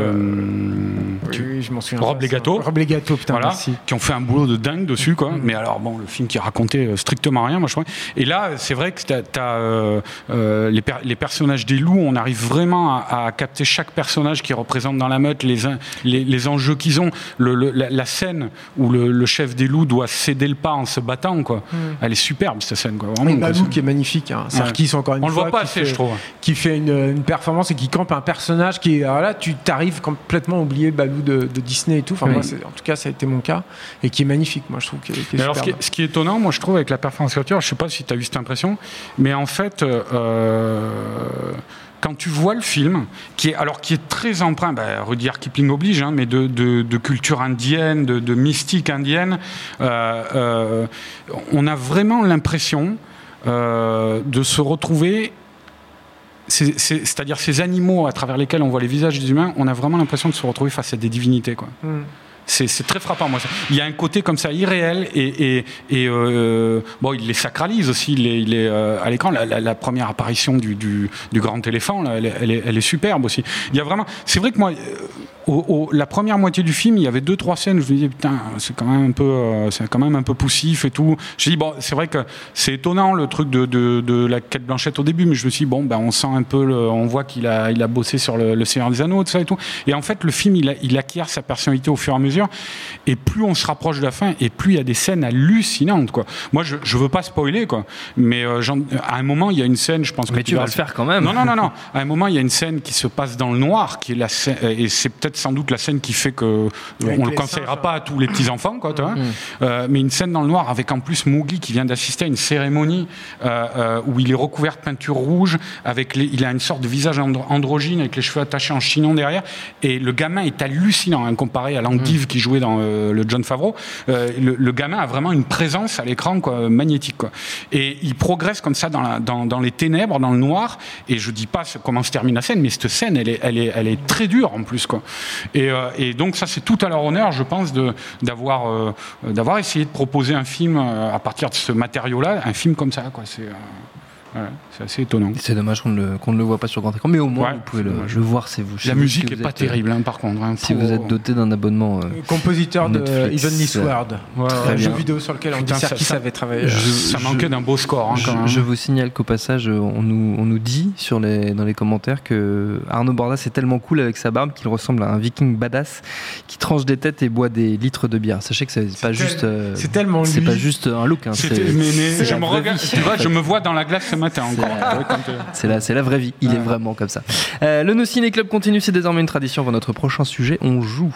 tu- oui, je m'en souviens. Rob. Legato. Rob Legato, putain, voilà, merci. qui ont fait un boulot de dingue dessus, quoi. Mm. Mais alors, bon, le film qui racontait strictement rien, moi je crois. Et là, c'est vrai que t'as, t'as, euh, euh, les, per- les personnages des loups, on arrive vraiment à, à capter chaque personnage qui représente dans la meute, les, en- les, les enjeux qu'ils ont, le, le- la, la scène où le, le chef des loups doit céder le pas en se battant, quoi. Elle est superbe cette scène, quoi. Vraiment, Et quoi. Balou qui est magnifique. Hein. Encore une On le fois. voit pas assez, fait- je trouve. Qui fait une, une performance et qui campe un personnage qui est. Alors là, tu t'arrives complètement à oublier Balou de, de Disney et tout. Enfin, Oui. moi, c'est- en tout cas, ça a été mon cas et qui est magnifique. Moi, je trouve qu'il est, Mais alors, ce qui, est, ce qui est étonnant, moi, je trouve, avec la performance capture, je sais pas si tu as eu cette impression, mais en fait, euh, quand tu vois le film, qui est, alors, qui est très empreint, bah, Rudyard Kipling oblige, hein, mais de, culture indienne, de, mystique indienne, euh, euh, on a vraiment l'impression euh, de se retrouver. c'est- c'est- C'est-à-dire ces animaux à travers lesquels on voit les visages des humains, on a vraiment l'impression de se retrouver face à des divinités. Quoi. Mm. C'est très frappant. Moi. Il y a un côté comme ça irréel et, euh, bon, il les sacralise aussi. Il est, euh, à l'écran. La, première apparition du, grand éléphant, elle est superbe aussi. Il y a vraiment. C'est vrai que moi, euh, au- au- la première moitié du film, il y avait deux trois scènes où je me disais putain, c'est quand même un peu, euh, c'est quand même un peu poussif et tout. J'ai dit bon, c'est vrai que c'est étonnant le truc de, de, de la quête blanchette au début, mais je me suis dit, bon, ben on sent un peu, le- on voit qu'il a, il a bossé sur le, le Seigneur des Anneaux, tout ça et tout. Et en fait, le film, il, a- il acquiert sa personnalité au fur et à mesure. Et plus on se rapproche de la fin, et plus il y a des scènes hallucinantes, quoi. Moi, je, je veux pas spoiler, quoi. Mais euh, à un moment, il y a une scène, je pense que Mais tu vas le faire quand même. non, non, non, non. À un moment, il y a une scène qui se passe dans le noir, qui est la scène, et c'est peut-être sans doute la scène qui fait que Avec on le conseillera singes, pas à tous les petits enfants, quoi, vois. Euh, mais une scène dans le noir avec en plus Mowgli qui vient d'assister à une cérémonie euh, euh, où il est recouvert de peinture rouge, avec les, il a une sorte de visage andro- androgyne avec les cheveux attachés en chignon derrière, et le gamin est hallucinant hein, comparé à l'endive qui jouait dans euh, le John Favreau. Euh, le, le gamin a vraiment une présence à l'écran quoi, magnétique, quoi. Et il progresse comme ça dans, la- dans, dans les ténèbres, dans le noir. Et je dis pas comment se termine la scène, mais cette scène, elle est, elle est, elle est très dure en plus, quoi. Et, euh, et donc ça, c'est tout à leur honneur, je pense, d'avoir euh, d'avoir essayé de proposer un film euh, à partir de ce matériau-là, un film comme ça, quoi. C'est c'est assez étonnant. C'est dommage qu'on ne le, qu'on ne le voit pas sur grand écran, mais au moins Ouais, vous pouvez le, voir. C'est vous. La si musique vous est pas euh, terrible, hein, par contre. hein, Si vous êtes doté d'un abonnement. euh, Compositeur de. Evenly Sword, Très un jeu vidéo sur lequel Andy Putain, ça- Serkis ça- avait travaillé. Je- Je- ça manquait d'un beau score, hein, Je, quand même. je vous signale qu'au passage, euh, on nous, on nous dit sur les, dans les commentaires que Arnaud Bordas est tellement cool avec sa barbe qu'il ressemble à un viking badass qui tranche des têtes et boit des litres de bière. Sachez que c'est pas juste. euh, c'est tellement C'est pas juste un look. c'est je me vois dans la glace ce matin encore. C'est- la, c'est la vraie vie. Il est vraiment comme ça. Euh, le No Ciné Club continue. C'est désormais une tradition. Pour notre prochain sujet, on joue.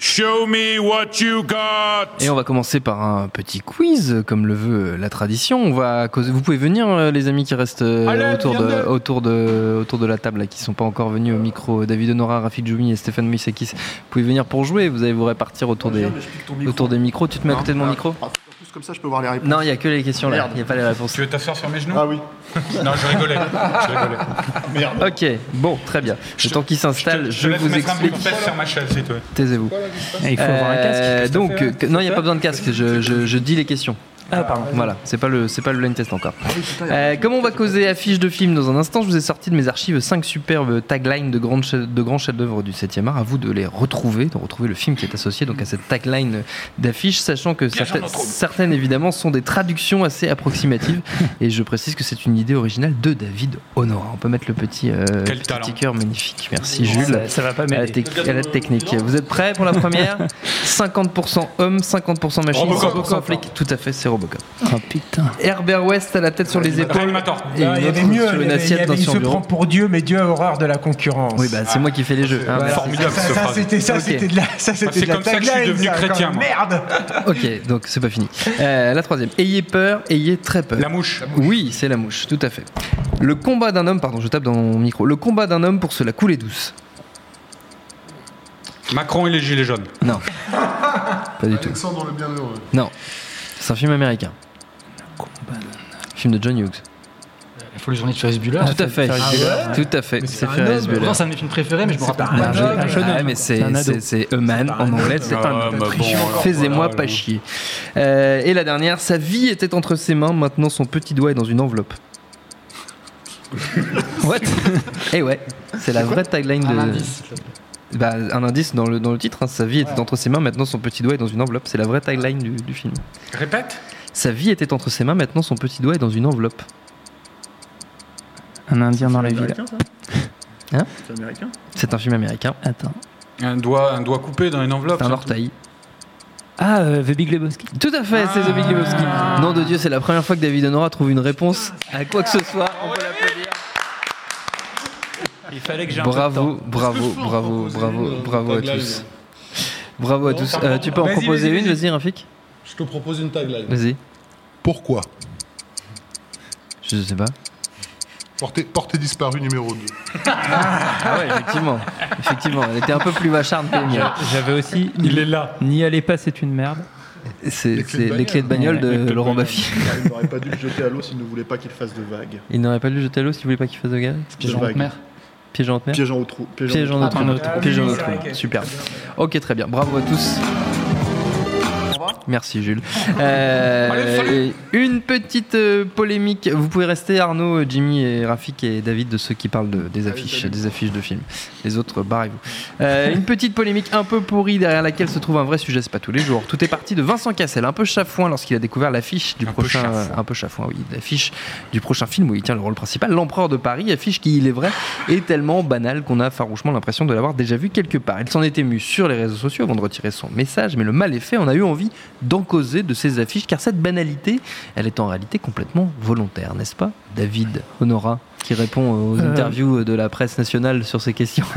Show me what you got. Et on va commencer par un petit quiz, comme le veut la tradition. On va causer- Vous pouvez venir, euh, les amis qui restent euh, Allez, autour, de, de- autour, de, autour de la table, là, qui sont pas encore venus au micro. David Honora, Rafik Djoumi et Stéphane Moïsekis. Vous pouvez venir pour jouer. Vous allez vous répartir autour, des, autour des micros. Tu te mets à côté de mon micro Comme ça, je peux voir les réponses. Non, il n'y a que les questions là. Il n'y a pas les réponses. Tu veux t'asseoir sur mes genoux Ah oui. Non, je rigolais. Je rigolais. *laughs* Merde. Ok, bon, très bien. Le temps qui s'installe, je, laisse vous explique. pèse sur ma chaise. Taisez-vous. il faut avoir un casque. Euh, donc, euh, non, il n'y a pas besoin de casque. Je, je- je dis les questions. Ah, pardon. Voilà, c'est pas le c'est pas le blind test encore. Euh, comme on va causer affiche de film dans un instant, je vous ai sorti de mes archives 5 superbes taglines de, grandes chefs- de grands chefs-d'œuvre du 7e art. À vous de les retrouver, de retrouver le film qui est associé donc à cette tagline d'affiche, sachant que certaines, certaines évidemment sont des traductions assez approximatives. *laughs* Et je précise que c'est une idée originale de David Honora. On peut mettre le petit, euh, petit sticker magnifique. Merci Jules. Ça, ça va pas À la, à la technique. Vous êtes prêts pour la première? 50% homme, 50% machine, Robocop. 100% flic. Tout à fait, c'est Robocop. Oh putain. Herbert West a la tête sur les épaules. Et Non, une il y avait mieux. sur il une assiette dans se prend pour Dieu, mais Dieu a horreur de la concurrence. Oui, bah c'est moi qui fais les jeux. hein, Voilà, merci. formidable, ça, c'était c'était de la, ça, c'était c'est de la comme ça que je suis devenu chrétien. Merde. Ok, donc c'est pas fini. Euh, la troisième. Ayez peur, ayez très peur. La mouche. Oui, c'est la mouche, tout à fait. Le combat d'un homme, pardon, je tape dans mon micro. Le combat d'un homme pour se la couler douce. Macron et les gilets jaunes. Non. *laughs* pas du tout. Alexandre le Bienheureux. Non. C'est un film américain. Film de John Hughes. Il faut les journées de Ferris Bueller. Tout à fait. Tout à fait. C'est un Ferris. Bueller. C'est un de mes films préférés, mais je me rappelle pas un un Ah, mais C'est un A Man en anglais, c'est Ah, un Faisez-moi pas chier. Euh, et la dernière, sa vie était entre ses mains, maintenant son petit doigt est dans une enveloppe. What? Et ouais, c'est la vraie tagline de. Un indice. Bah, un indice dans le, dans le titre, hein, sa vie était entre ses mains, maintenant son petit doigt est dans une enveloppe. C'est la vraie tagline du, du film. Répète. Sa vie était entre ses mains, maintenant son petit doigt est dans une enveloppe. Un indien dans la ville. américain, ça? Hein? C'est américain? C'est un film américain. Attends. Un doigt, un doigt coupé dans une enveloppe. C'est un orteil. Ah, euh, The Big Lebowski. Tout à fait, c'est The Big Lebowski. Ah. Nom de Dieu, c'est la première fois que David Honora trouve une réponse à quoi que ce soit. L'applaudir. Il fallait que j'ai un peu de Bravo, temps. bravo, bravo, bravo, une, bravo à tous. Bravo à tous. Euh, tu peux en proposer une, vas-y. Rafik Je te propose une tagline. Vas-y. Pourquoi Je sais pas. Portée, portée disparue numéro 2. *laughs* Ah ouais, effectivement. Effectivement, elle était un peu plus macharde que les miennes. J'avais aussi. Il est là. N'y allez pas, c'est une merde. C'est c'est les clés de bagnole de Laurent Baffy. Il n'aurait pas dû le *laughs* jeter à l'eau s'il ne voulait pas qu'il fasse de vagues. Il n'aurait pas dû jeter à l'eau s'il voulait pas qu'il fasse de gars Piège en haute mer. Piège en haute mer Piège en haute trou. Piège en haute trou. trou. Piège en haute trou. Super. Ok, très bien. Bravo à tous. Merci Jules. Euh, une petite euh, polémique. Vous pouvez rester Arnaud, Jimmy et Rafik et David de ceux qui parlent de- des affiches, des affiches de films. Les autres, barrez-vous. Euh, une petite polémique un peu pourrie derrière laquelle se trouve un vrai sujet. C'est pas tous les jours. Tout est parti de Vincent Cassel, un peu chafouin lorsqu'il a découvert l'affiche du prochain, un peu chafouin, oui, l'affiche du prochain film où il tient le rôle principal, l'Empereur de Paris, affiche qui, il est vrai, est tellement banale qu'on a farouchement l'impression de l'avoir déjà vu quelque part. Il s'en est ému sur les réseaux sociaux avant de retirer son message, mais le mal est fait. On a eu envie d'en causer de ces affiches, car cette banalité, elle est en réalité complètement volontaire, n'est-ce pas David Honora, qui répond aux Euh. interviews de la presse nationale sur ces questions. *laughs*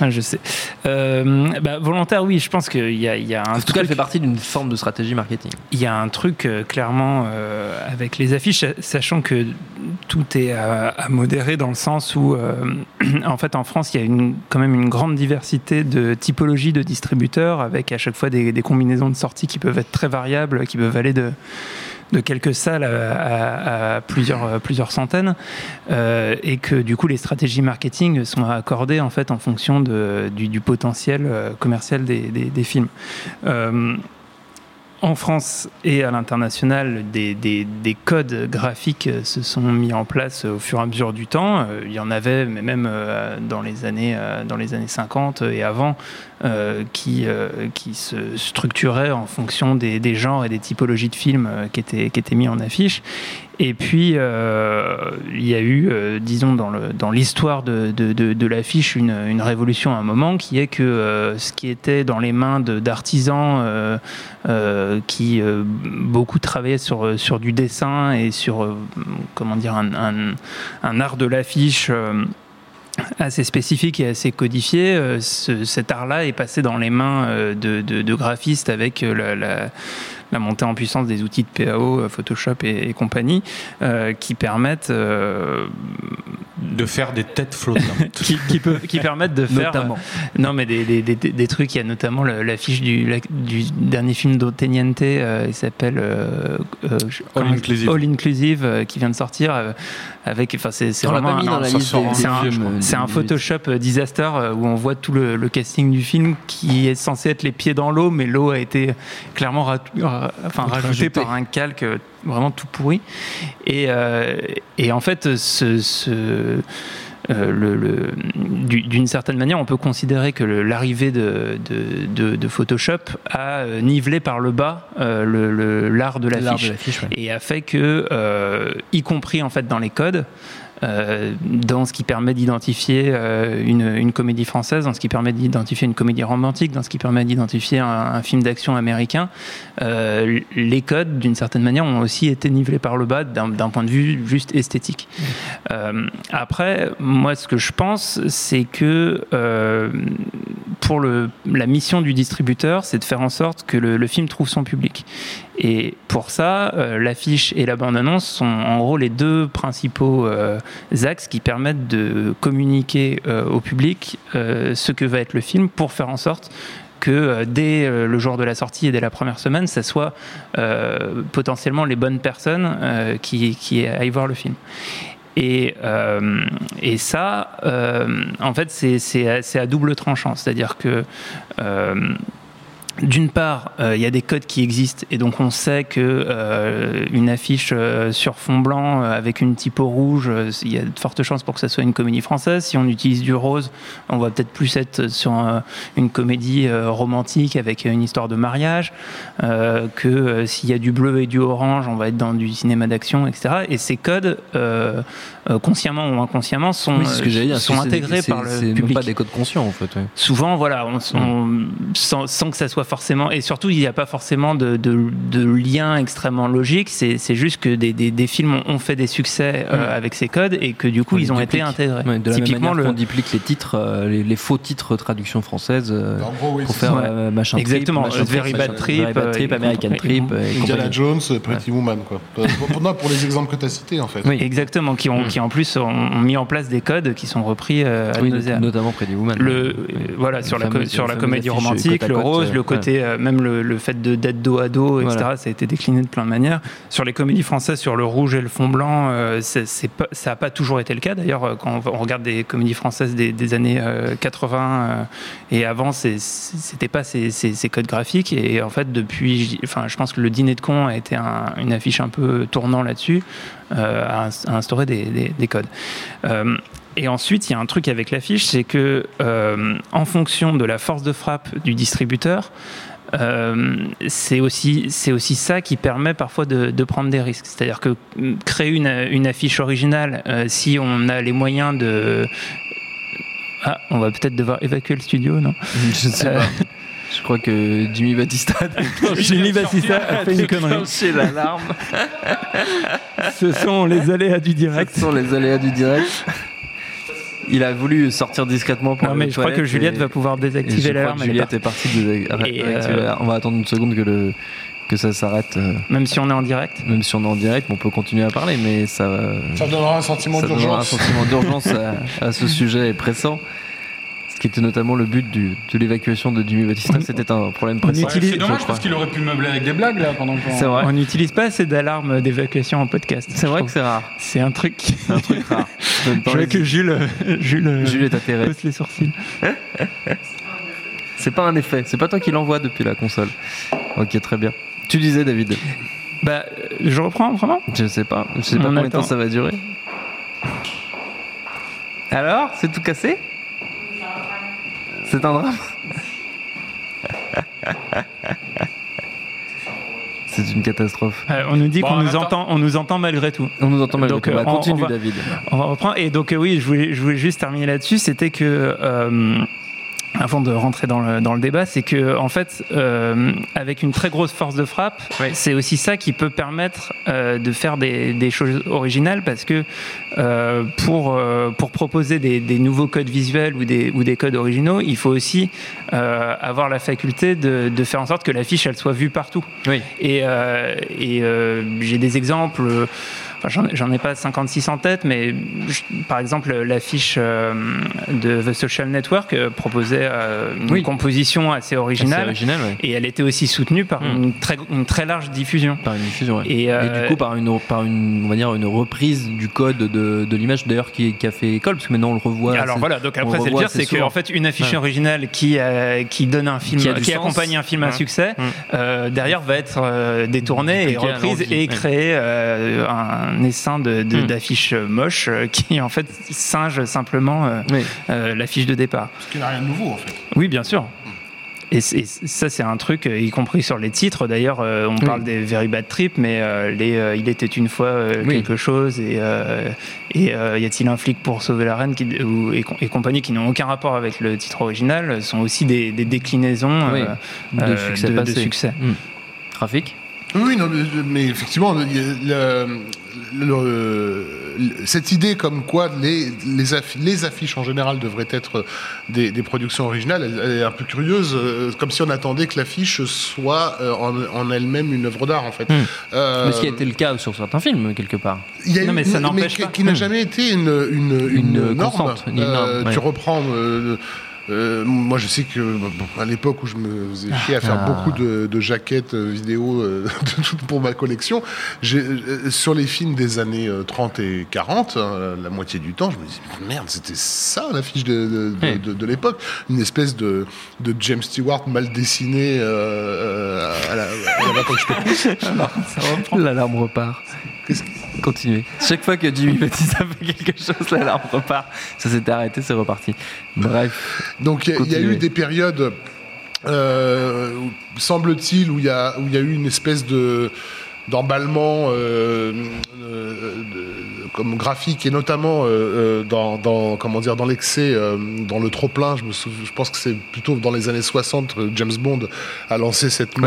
Ah, je sais. Euh, bah, volontaire, oui, je pense qu'il y a, y a un en tout cas, elle fait partie d'une forme de stratégie marketing. Il y a un truc euh, clairement avec les affiches, sachant que tout est à, à modérer dans le sens où, *clears throat* en fait, en France, il y a une, quand même une grande diversité de typologies de distributeurs, avec à chaque fois des, des combinaisons de sorties qui peuvent être très variables, qui peuvent aller de de quelques salles à, euh, plusieurs centaines, euh, et que du coup les stratégies marketing sont accordées en fait en fonction du, potentiel euh, commercial des, films. En France et à l'international, des, des- des codes graphiques euh, se sont mis en place au fur et à mesure du temps. Euh, Il y en avait, mais même euh, dans les années, euh, dans les années 50 et avant, euh, qui, euh, se structuraient en fonction des, genres et des typologies de films euh, qui étaient mis en affiche. Et puis, euh, il y a eu, euh, disons, dans l'histoire de, l'affiche, une, révolution à un moment qui est que euh, ce qui était dans les mains d'artisans qui beaucoup travaillaient sur, du dessin et sur, comment dire, un, art de l'affiche. assez spécifique et assez codifié, ce- cet art-là est passé dans les mains de, graphistes avec la- la montée en puissance des outils de PAO, euh, Photoshop et, et compagnie, euh, qui permettent euh, de faire des têtes flottantes, *laughs* qui, qui, peuvent- qui *laughs* permettent de faire Notamment. euh, non mais des, des, des, des trucs. Il y a notamment l'affiche du, la- du dernier film d'Oteniente, euh, il s'appelle euh, euh, All Inclusive. All Inclusive, euh, qui vient de sortir euh, avec. Enfin, c'est vraiment c'est un- Photoshop disaster où on voit tout le, le casting du film qui est censé être les pieds dans l'eau, mais l'eau a été clairement rat- ra- enfin, rajoutée Rajoutée. par un calque euh, vraiment tout pourri. Et, euh, et en fait, ce, ce- euh, le- le- du- d'une certaine manière, on peut considérer que l'arrivée de, de- de- de Photoshop a euh, nivelé par le bas euh, le- l'art de l'affiche l'affiche, ouais. et a fait que, euh, y compris en fait dans les codes, euh, dans ce qui permet d'identifier euh, une, comédie française, dans ce qui permet d'identifier une comédie romantique, dans ce qui permet d'identifier un, film d'action américain, euh, les codes, d'une certaine manière, ont aussi été nivelés par le bas d'un point de vue juste esthétique. Après, moi, ce que je pense, c'est que pour la mission du distributeur, c'est de faire en sorte que le film trouve son public. Et pour ça, euh, l'affiche et la bande-annonce sont en gros les deux principaux euh, axes qui permettent de communiquer euh, au public ce que va être le film pour faire en sorte que dès le jour de la sortie et dès la première semaine, ça soit potentiellement les bonnes personnes qui, qui aillent voir le film. Et, et ça, en fait, c'est- à, à double tranchant. C'est-à-dire que d'une part, euh, il y a des codes qui existent et donc on sait que euh, une affiche euh, sur fond blanc avec une typo rouge, il y a de fortes chances pour que ça soit une comédie française. Si on utilise du rose, on va peut-être plus être sur une comédie romantique avec une histoire de mariage. que s'il y a du bleu et du orange, on va être dans du cinéma d'action, etc. Et ces codes, consciemment ou inconsciemment, sont, Oui, ce intégrés par le public pas des codes conscients en fait. ouais. souvent, voilà, on, on- sans, sans que ça soit forcément, et surtout, il n'y a pas forcément de, de, de lien extrêmement logique. C'est c'est juste que des, des, des films ont, fait des succès euh, avec ces codes et que du coup, On ils ont les été duplique. intégrés. Ouais, de la même Typiquement, manière le, qu'on duplique les titres, euh, les, les faux titres traduction française euh, gros, oui, pour faire ça. euh, machin Exactement, trip, machin Very trip, Bad machin- Trip, Very Bad euh, Trip, et American compagnie. Trip Indiana. Jones, Pretty Woman, quoi. Euh, pour, non, pour les exemples que tu as cités, en fait. Oui. Exactement, qui, ont, Mm. qui en plus ont, ont mis en place des codes qui sont repris euh, ad Oui, notamment Pretty Woman. le euh, voilà sur la sur la comédie romantique à le rose euh, le côté euh, même le, le fait de d'être dos à dos etc Voilà. ça a été décliné de plein de manières. Sur les comédies françaises sur le rouge et le fond blanc euh, pas ça a pas toujours été le cas. D'ailleurs euh, quand on regarde des comédies françaises des, des années euh, 80 euh, et avant c'est- c'était pas ces, ces- ces codes graphiques. Et en fait depuis enfin je pense que le dîner de con a été un- une affiche un peu tournant là-dessus à, à instaurer des, des- des codes et ensuite, il y a un truc avec l'affiche, c'est que euh, en fonction de la force de frappe du distributeur, euh, c'est aussi, c'est aussi ça qui permet parfois de, de prendre des risques. C'est-à-dire que mm, créer une, une affiche originale, euh, si on a les moyens de... Ah, on va peut-être devoir évacuer le studio, non? Je ne sais Euh, pas. Je crois que Jimmy Batista. *laughs* Jimmy Batista a fait une connerie. C'est l'alarme. Ce sont les aléas du direct. Ce sont les aléas du direct. Il a voulu sortir discrètement pour Non, mais je crois que Juliette et- va pouvoir désactiver crois l'alarme. Juliette est partie de euh. On va attendre une seconde que, le, que ça s'arrête. euh, Même si on est en direct. Même si on est en direct, on peut continuer à parler, mais ça, Ça donnera un sentiment ça donnera un d'urgence. sentiment d'urgence à, *laughs* à ce sujet pressant. Ce qui était notamment le but du- de l'évacuation de Jimmy Batista, c'était un problème. Ouais, c'est dommage je parce qu'il aurait pu meubler avec des blagues là pendant qu'on. C'est vrai. On n'utilise pas assez d'alarmes d'évacuation en podcast. C'est vrai trouve. que c'est rare. C'est un truc. C'est un truc rare. *laughs* Je vois que Jules, Jules, euh, Jules est atterré. les sourcils. C'est pas un effet, c'est pas toi qui l'envoie depuis la console. Ok, très bien. Tu disais, David Bah, euh, je reprends vraiment? Je sais pas. Je sais pas On combien de temps ça va durer. Alors, c'est tout cassé? C'est un drame C'est une catastrophe. Euh, On nous dit Bon, qu'on nous entend, on nous entend malgré tout. On nous entend mal. Donc, Donc, euh, on- continue, on va- David. On va reprendre. Et donc, euh, oui, je voulais, je voulais juste terminer là-dessus. C'était que, euh, avant de rentrer dans le, dans le débat, c'est que, en fait, euh, avec une très grosse force de frappe, c'est aussi ça qui peut permettre euh, de faire des, des choses originales parce que euh, pour, euh, pour proposer des, des nouveaux codes visuels ou des, ou des codes originaux, il faut aussi euh, avoir la faculté de, de faire en sorte que l'affiche elle soit vue partout. Oui. Et, euh, et euh, j'ai des exemples. Enfin, j'en- ai pas 56 en tête, mais je- par exemple, l'affiche euh, de The Social Network euh, proposait euh, une Oui. composition assez originale. Ouais. Et elle était aussi soutenue par Mm. une, très, une très large diffusion. Par une diffusion, ouais. Et, Et, du coup, par une, par une, on va dire, une reprise du code de, de l'image, d'ailleurs, qui, qui a fait école, parce que maintenant on le revoit. Alors assez- voilà, donc on après c'est le assez c'est qu'en fait une affiche Ouais. originale qui, qui donne un film, Qui accompagne un film à succès, Mm. derrière va être détournée et reprise et créer un essaim de- de- Mm. d'affiches moches euh, *laughs* qui en fait singe simplement euh, Oui. euh, l'affiche de départ. Ce qui n'a rien de nouveau, en fait. Oui, bien sûr. Et, ça, c'est un truc, y compris sur les titres. D'ailleurs, euh, on parle des Very Bad Trip, mais euh, les euh, Il était une fois euh, Oui. quelque chose et, euh, et euh, Y a-t-il un flic pour sauver la reine qui, ou- et, com- et compagnie qui n'ont aucun rapport avec le titre original sont aussi des, des déclinaisons Oui, euh, de succès de- de succès. Mm. Trafic Oui, non, mais, mais effectivement, il y a le- le- cette idée comme quoi les, les, affi- les affiches en général devraient être des, des productions originales, elle, elle est un peu curieuse, euh, comme si on attendait que l'affiche soit euh, en, en elle-même une œuvre d'art, en fait. Euh, Mais ce qui a été le cas sur certains films, quelque part. il y a Non, eu- mais ça n'empêche qui, pas. qui n'a jamais été une, une, une, Une norme. constante, une norme, Euh, ouais. Tu reprends. euh, euh, moi, je sais que bon, à l'époque où je me faisais chier à faire Ah. beaucoup de, de jaquettes euh, vidéo euh, *laughs* de tout- pour ma collection, j'ai, euh, sur les films des années euh, 30 et 40, hein, la moitié du temps, je me dis merde, c'était ça l'affiche de, de, de, Ouais. de- de l'époque, une espèce de, de James Stewart mal dessiné euh, euh, à la, à la- quand je te pousse. L'alarme repart. Continuez. Chaque fois que Jimmy Batista *laughs* fait quelque chose, l'alarme repart. Ça s'était arrêté, c'est reparti. Bref. Donc il y a- y, eu des périodes, euh, semble-t-il, où il y a, y eu une espèce de d'emballement euh, euh, comme graphique et notamment euh, dans, dans comment dire dans l'excès, dans le trop plein. Je, me souv- je pense que c'est plutôt dans les années 60 euh, James Bond a lancé cette Oui.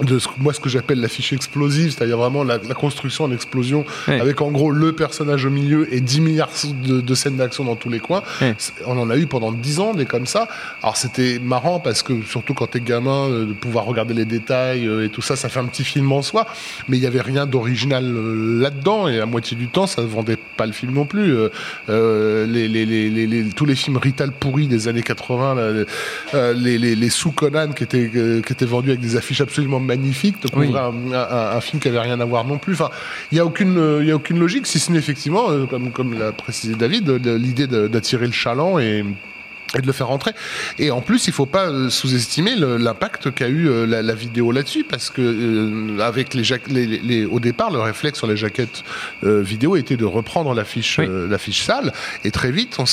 De ce, moi, ce que j'appelle l'affiche explosive, c'est-à-dire vraiment la, la construction en explosion, Oui. avec en gros le personnage au milieu et 10 milliards de, de scènes d'action dans tous les coins. Oui. On en a eu pendant 10 ans des comme ça. Alors c'était marrant parce que surtout quand t'es gamin, euh, de pouvoir regarder les détails euh, et tout ça, ça fait un petit film en soi. Mais il n'y avait rien d'original euh, là-dedans et à moitié du temps, ça ne vendait pas le film non plus. Les, les- les- les- les- tous les films Rital pourris des années 80, là, euh, les, les, les sous Conan qui étaient, qui étaient vendus avec des affiches absolument magnifiques, te Oui. couvraient un, un- un film qui avait rien à voir non plus. Enfin, il n'y a aucune, il y a aucune logique, si ce n'est effectivement, euh, comme, comme l'a précisé David, l'idée d'attirer le chaland et et de le faire rentrer. Et en plus, il faut pas euh, sous-estimer l'impact qu'a eu euh, la, la vidéo là-dessus, parce que euh, avec les, les- les- au départ, le réflexe sur les jaquettes euh, vidéo était de reprendre l'affiche, Oui. euh, l'affiche sale, et très vite, on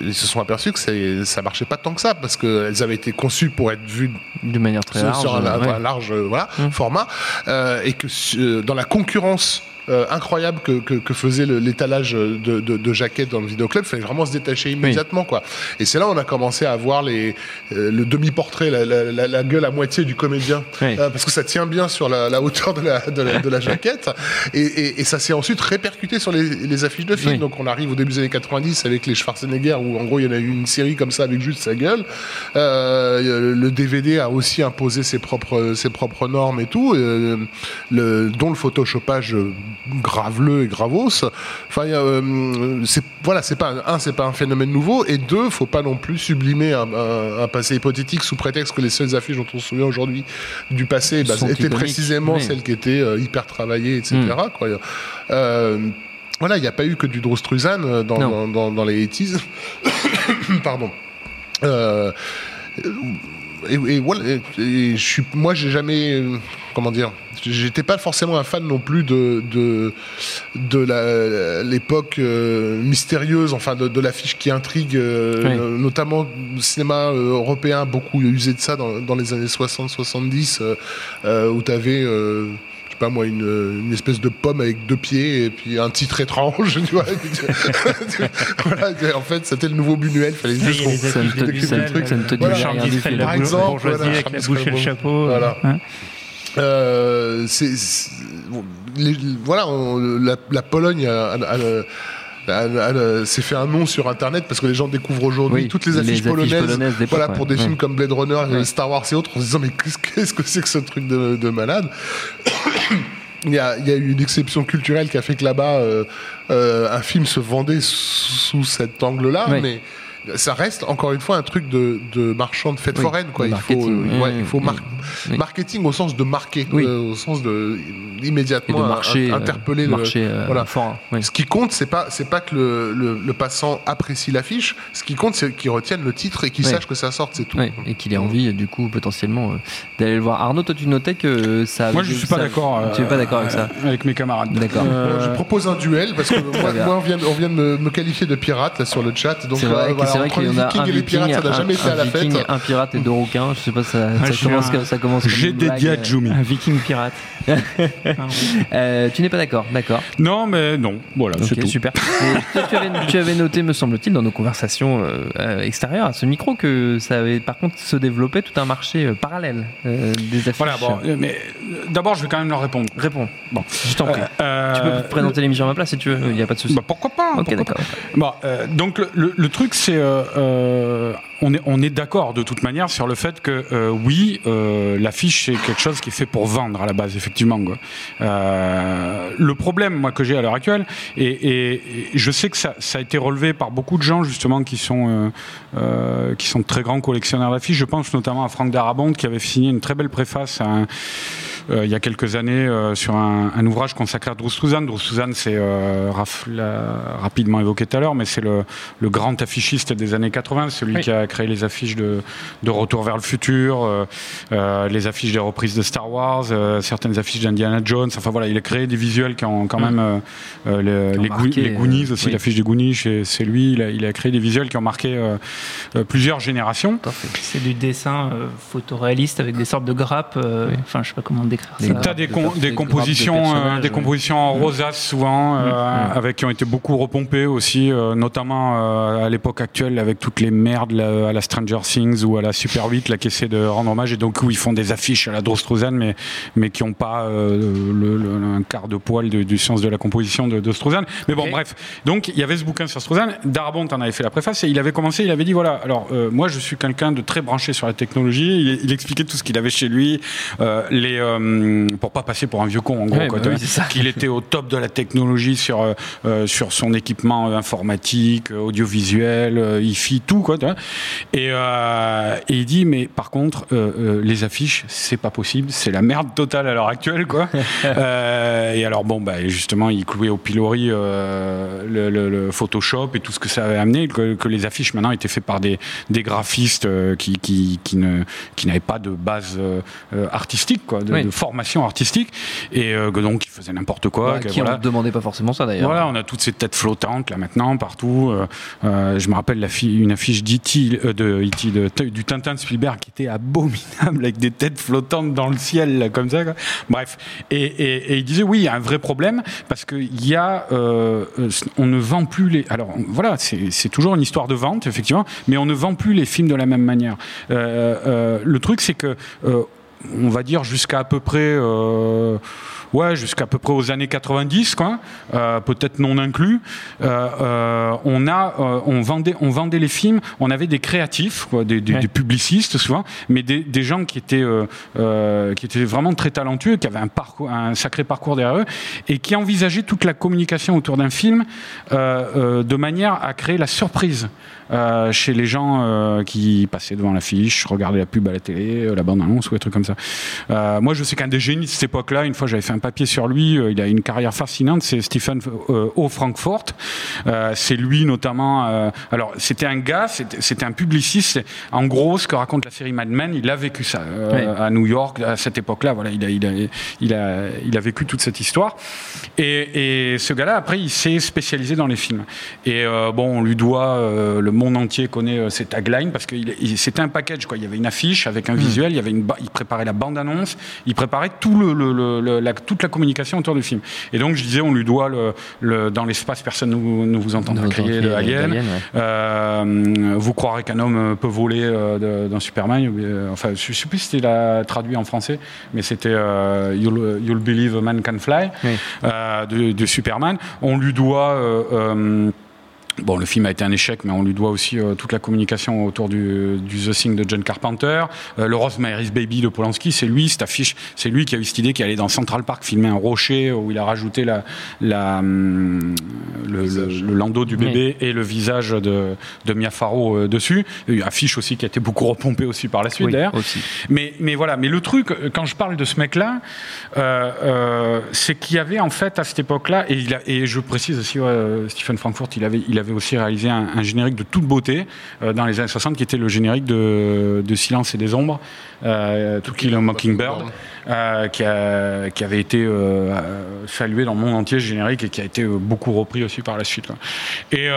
ils se sont aperçus que ça marchait pas tant que ça, parce qu'elles avaient été conçues pour être vues De manière très sur, large. sur un, ouais. un large voilà, Hum. format, euh, et que euh, dans la concurrence euh, incroyable que, que, que faisait l'étalage de, de, de jaquettes dans le vidéoclub, il fallait vraiment se détacher immédiatement. Quoi. Et c'est là où on a commencé à voir les, euh, le demi-portrait, la, la, la, la gueule à moitié du comédien, Oui. Euh, parce que ça tient bien sur la, la hauteur de la, de la, de la *laughs* jaquette, et, et, et ça s'est ensuite répercuté sur les, les affiches de films. Oui. Donc on arrive au début des années 90 avec les Schwarzenegger, où en gros il y en a eu une série comme ça avec juste sa gueule. Euh, le DVD a aussi imposé ses propres, ses propres normes et tout, euh, le, dont le photoshopage graveleux et gravos. Enfin, euh, c'est voilà, c'est pas un, c'est pas un phénomène nouveau, et deux, faut pas non plus sublimer un, un- un passé hypothétique sous prétexte que les seules affiches dont on se souvient aujourd'hui du passé bah, étaient précisément oui. celles qui étaient euh, hyper travaillées, etc. Mm. Quoi. Euh, voilà, il n'y a pas eu que du Drostruzan euh, dans, Non. dans, dans, dans les 80s. *coughs* Pardon. Euh, et, et voilà, et- et je suis, moi, j'ai jamais, euh, comment dire, j'étais pas forcément un fan non plus de de, l'époque euh, mystérieuse, enfin de, de l'affiche qui intrigue, euh, Oui. notamment le cinéma européen a beaucoup usé de ça dans, dans les années 60-70, euh, euh, où tu avais sais pas moi, une, une espèce de pomme avec deux pieds et puis un titre étrange, *laughs* tu vois. *laughs* voilà, en fait, c'était le nouveau Buñuel, fallait juste qu'on- Ça te- ça ne- dit Voilà. rien Par exemple, bourgeoisie voilà, avec la Charles bouche et le chapeau. Voilà. hein. Euh, c'est, c'est- les- voilà, on- la, la Pologne a- a- a- a- a- a- s'est fait un nom sur Internet parce que les gens découvrent aujourd'hui Oui, toutes les les affiches affiches polonaises, voilà, pour des Ouais. films comme Blade Runner, Ouais. Star Wars et autres, en se disant mais qu'est-ce, qu'est-ce que c'est que ce truc de, de malade? Il y, a, il y a eu une exception culturelle qui a fait que là-bas, euh, euh, un film se vendait sous cet angle-là, Oui. mais ça reste encore une fois un truc de, de marchand de fête Oui, foraine. Quoi. Il faut, marketing. euh, ouais, il faut mar- oui. marketing au sens de marquer, Oui. euh, au sens de immédiatement de in- euh, interpeller le marché euh, voilà. fort. oui. Ce qui compte, c'est pas c'est pas que le, le, le passant apprécie l'affiche. Ce qui compte, c'est qu'il retienne le titre et qu'il Oui. sache que ça sorte, c'est tout. Et qu'il ait envie, du coup, potentiellement, euh, d'aller le voir. Arnaud, toi, tu notais que ça. Moi, je suis pas d'accord. Tu es pas euh, d'accord avec ça Avec mes camarades. D'accord. Euh, je propose un duel parce que *laughs* moi, on vient, on vient de me, me qualifier de pirate là sur le chat. Donc vrai, euh, voilà, c'est vrai qu'il y en a un les pirates, ça n'a un- jamais été un à la viking, fête. un pirate et deux requins. Je sais pas, ça, suis commence, un- comme- ça commence. comme J'ai dédié à. Jumi. Un viking pirate. *laughs* Euh, tu n'es pas d'accord, d'accord. Non, mais non. Voilà, c'est tout. super. *laughs* Tu, avais, tu avais noté, me semble-t-il, dans nos conversations euh, euh, extérieures à ce micro, que ça avait par contre se développé tout un marché euh, parallèle euh, des affiches. Voilà, bon, euh, mais euh, d'abord, je vais quand même leur répondre. Réponds. Bon, je t'en prie. Euh, tu peux présenter l'émission à ma place si tu veux, il n'y a pas de souci. Bah, pourquoi pas ok, pourquoi d'accord. pas. Bon, euh, donc le, le- le truc, c'est euh, euh, on est on est d'accord de toute manière sur le fait que euh, oui, euh, l'affiche c'est quelque chose qui est fait pour vendre à la base, effectivement. Quoi. Euh, le problème, moi, que j'ai à l'heure actuelle, et, et- je sais que ça, ça a été relevé par beaucoup de gens justement qui sont euh, qui sont très grands collectionneurs d'affiches. Je pense notamment à Franck Darabont qui avait signé une très belle préface à un euh, il y a quelques années euh, sur un, un ouvrage consacré à Drew Struzan. Drew Struzan, c'est euh, Raph l'a rapidement évoqué tout à l'heure, mais c'est le, le grand affichiste des années 80, celui Oui. qui a créé les affiches de, de Retour vers le futur, euh, euh, les affiches des reprises de Star Wars, euh, certaines affiches d'Indiana Jones. Enfin voilà, il a créé des visuels qui ont quand Mm. même les, marqué, les Goonies aussi, oui. l'affiche des Goonies, c'est c'est lui. Il a, il a créé des visuels qui ont marqué plusieurs générations. C'est du dessin euh, photoréaliste avec des sortes de grappes. euh, Oui. Enfin, je sais pas comment décrire. Décrire ça T'as des, des compositions, euh, des compositions en rosace souvent, euh, avec qui ont été beaucoup repompées aussi, notamment à l'époque actuelle avec toutes les merdes à la Stranger Things ou à la Super 8, là qui essaient de rendre hommage et donc où ils font des affiches à la Drostrozan, mais mais qui n'ont pas le, un quart de poil du sens de la composition de, de Mais bon, bref. Donc il y avait ce bouquin sur Strozan. Darabont en avait fait la préface et il avait commencé. Il avait dit voilà, alors moi je suis quelqu'un de très branché sur la technologie. Il, expliquait tout ce qu'il avait chez lui, euh, les, euh, pour pas passer pour un vieux con en gros, bah qu'il était au top de la technologie sur euh, euh, sur son équipement informatique, audiovisuel, IFI, tout quoi. Et, et, il dit mais par contre les affiches c'est pas possible, c'est la merde totale à l'heure actuelle quoi. *laughs* et alors bon bah justement il clouait au pilori le, le, Photoshop et tout ce que ça avait amené, que, que les affiches maintenant étaient faites par des, des graphistes qui, qui, qui ne qui n'avaient pas de base artistique, quoi, de, formation artistique, et euh, donc ils faisaient n'importe quoi. Bah, qui ne demandait pas forcément ça d'ailleurs. Voilà, on a toutes ces têtes flottantes là maintenant partout. je me rappelle la une affiche d'E.T. de, E.T. de, du Tintin de Spielberg qui était abominable avec des têtes flottantes dans le ciel là, comme ça. Bref, et, et, et, il disait oui, il y a un vrai problème parce qu'il y a, on ne vend plus les. Alors voilà, c'est toujours une histoire de vente effectivement, mais on ne vend plus les films de la même manière. Euh, le truc, c'est que, euh, on va dire jusqu'à à peu près euh, ouais, jusqu'à peu près aux années 90, quoi, euh, peut-être non inclus. Euh, euh, on a, on vendait, on vendait les films. On avait des créatifs, quoi, des, des, publicistes souvent, mais des, des gens qui étaient, qui étaient vraiment très talentueux, qui avaient un parcours, un sacré parcours derrière eux, et qui envisageaient toute la communication autour d'un film de manière à créer la surprise. Euh, chez les gens euh, qui passaient devant l'affiche, regardaient la pub à la télé, la bande-annonce ou des trucs comme ça. Euh, moi, je sais qu'un des génies de cette époque-là, une fois j'avais fait un papier sur lui. Euh, il a une carrière fascinante. C'est Stephen euh, O. Frankfurt. Euh, c'est lui notamment. alors, c'était un gars, c'était un publiciste. En gros, ce que raconte la série Mad Men, il a vécu ça à New York à cette époque-là. Voilà, il a, il a, il a, il a vécu toute cette histoire. Et, et ce gars-là, après, il s'est spécialisé dans les films. Et bon, on lui doit le monde entier connaît ses taglines parce que c'était un package. Quoi. Il y avait une affiche avec un hmm. visuel, il y avait une, il préparait la bande-annonce, il préparait tout le, le, le, la, toute la communication autour du film. Et donc, je disais, on lui doit le, le dans l'espace, personne ne vous, entendra crier de Alien. euh, vous croirez qu'un homme peut voler euh, dans Superman. Euh, enfin, je ne sais plus si c'était traduit en français, mais c'était euh, you'll, you'll, Believe a Man Can Fly euh, de, de, Superman. On lui doit Bon, le film a été un échec, mais on lui doit aussi euh, toute la communication autour du, du, The Thing de John Carpenter. Euh, le Rosemary's Baby de Polanski, c'est lui, cette affiche, c'est lui qui a eu cette idée qui allait dans Central Park filmer un rocher où il a rajouté la, la, hum, le, le, landau du bébé et le visage de, de Mia Farrow euh, dessus. Une affiche aussi qui a été beaucoup repompée aussi par la suite d'ailleurs. Mais, mais voilà, mais le truc, quand je parle de ce mec-là, c'est qu'il y avait en fait à cette époque-là, et, et je précise aussi, Stephen Frankfurt, il avait, il avait avait aussi réalisé un, générique de toute beauté euh, dans les années 60 qui était le générique de, Silence et des Ombres, euh, To Kill a Mockingbird, euh, qui, qui, avait été euh, salué dans le monde entier, ce générique, et qui a été beaucoup repris aussi par la suite. Et,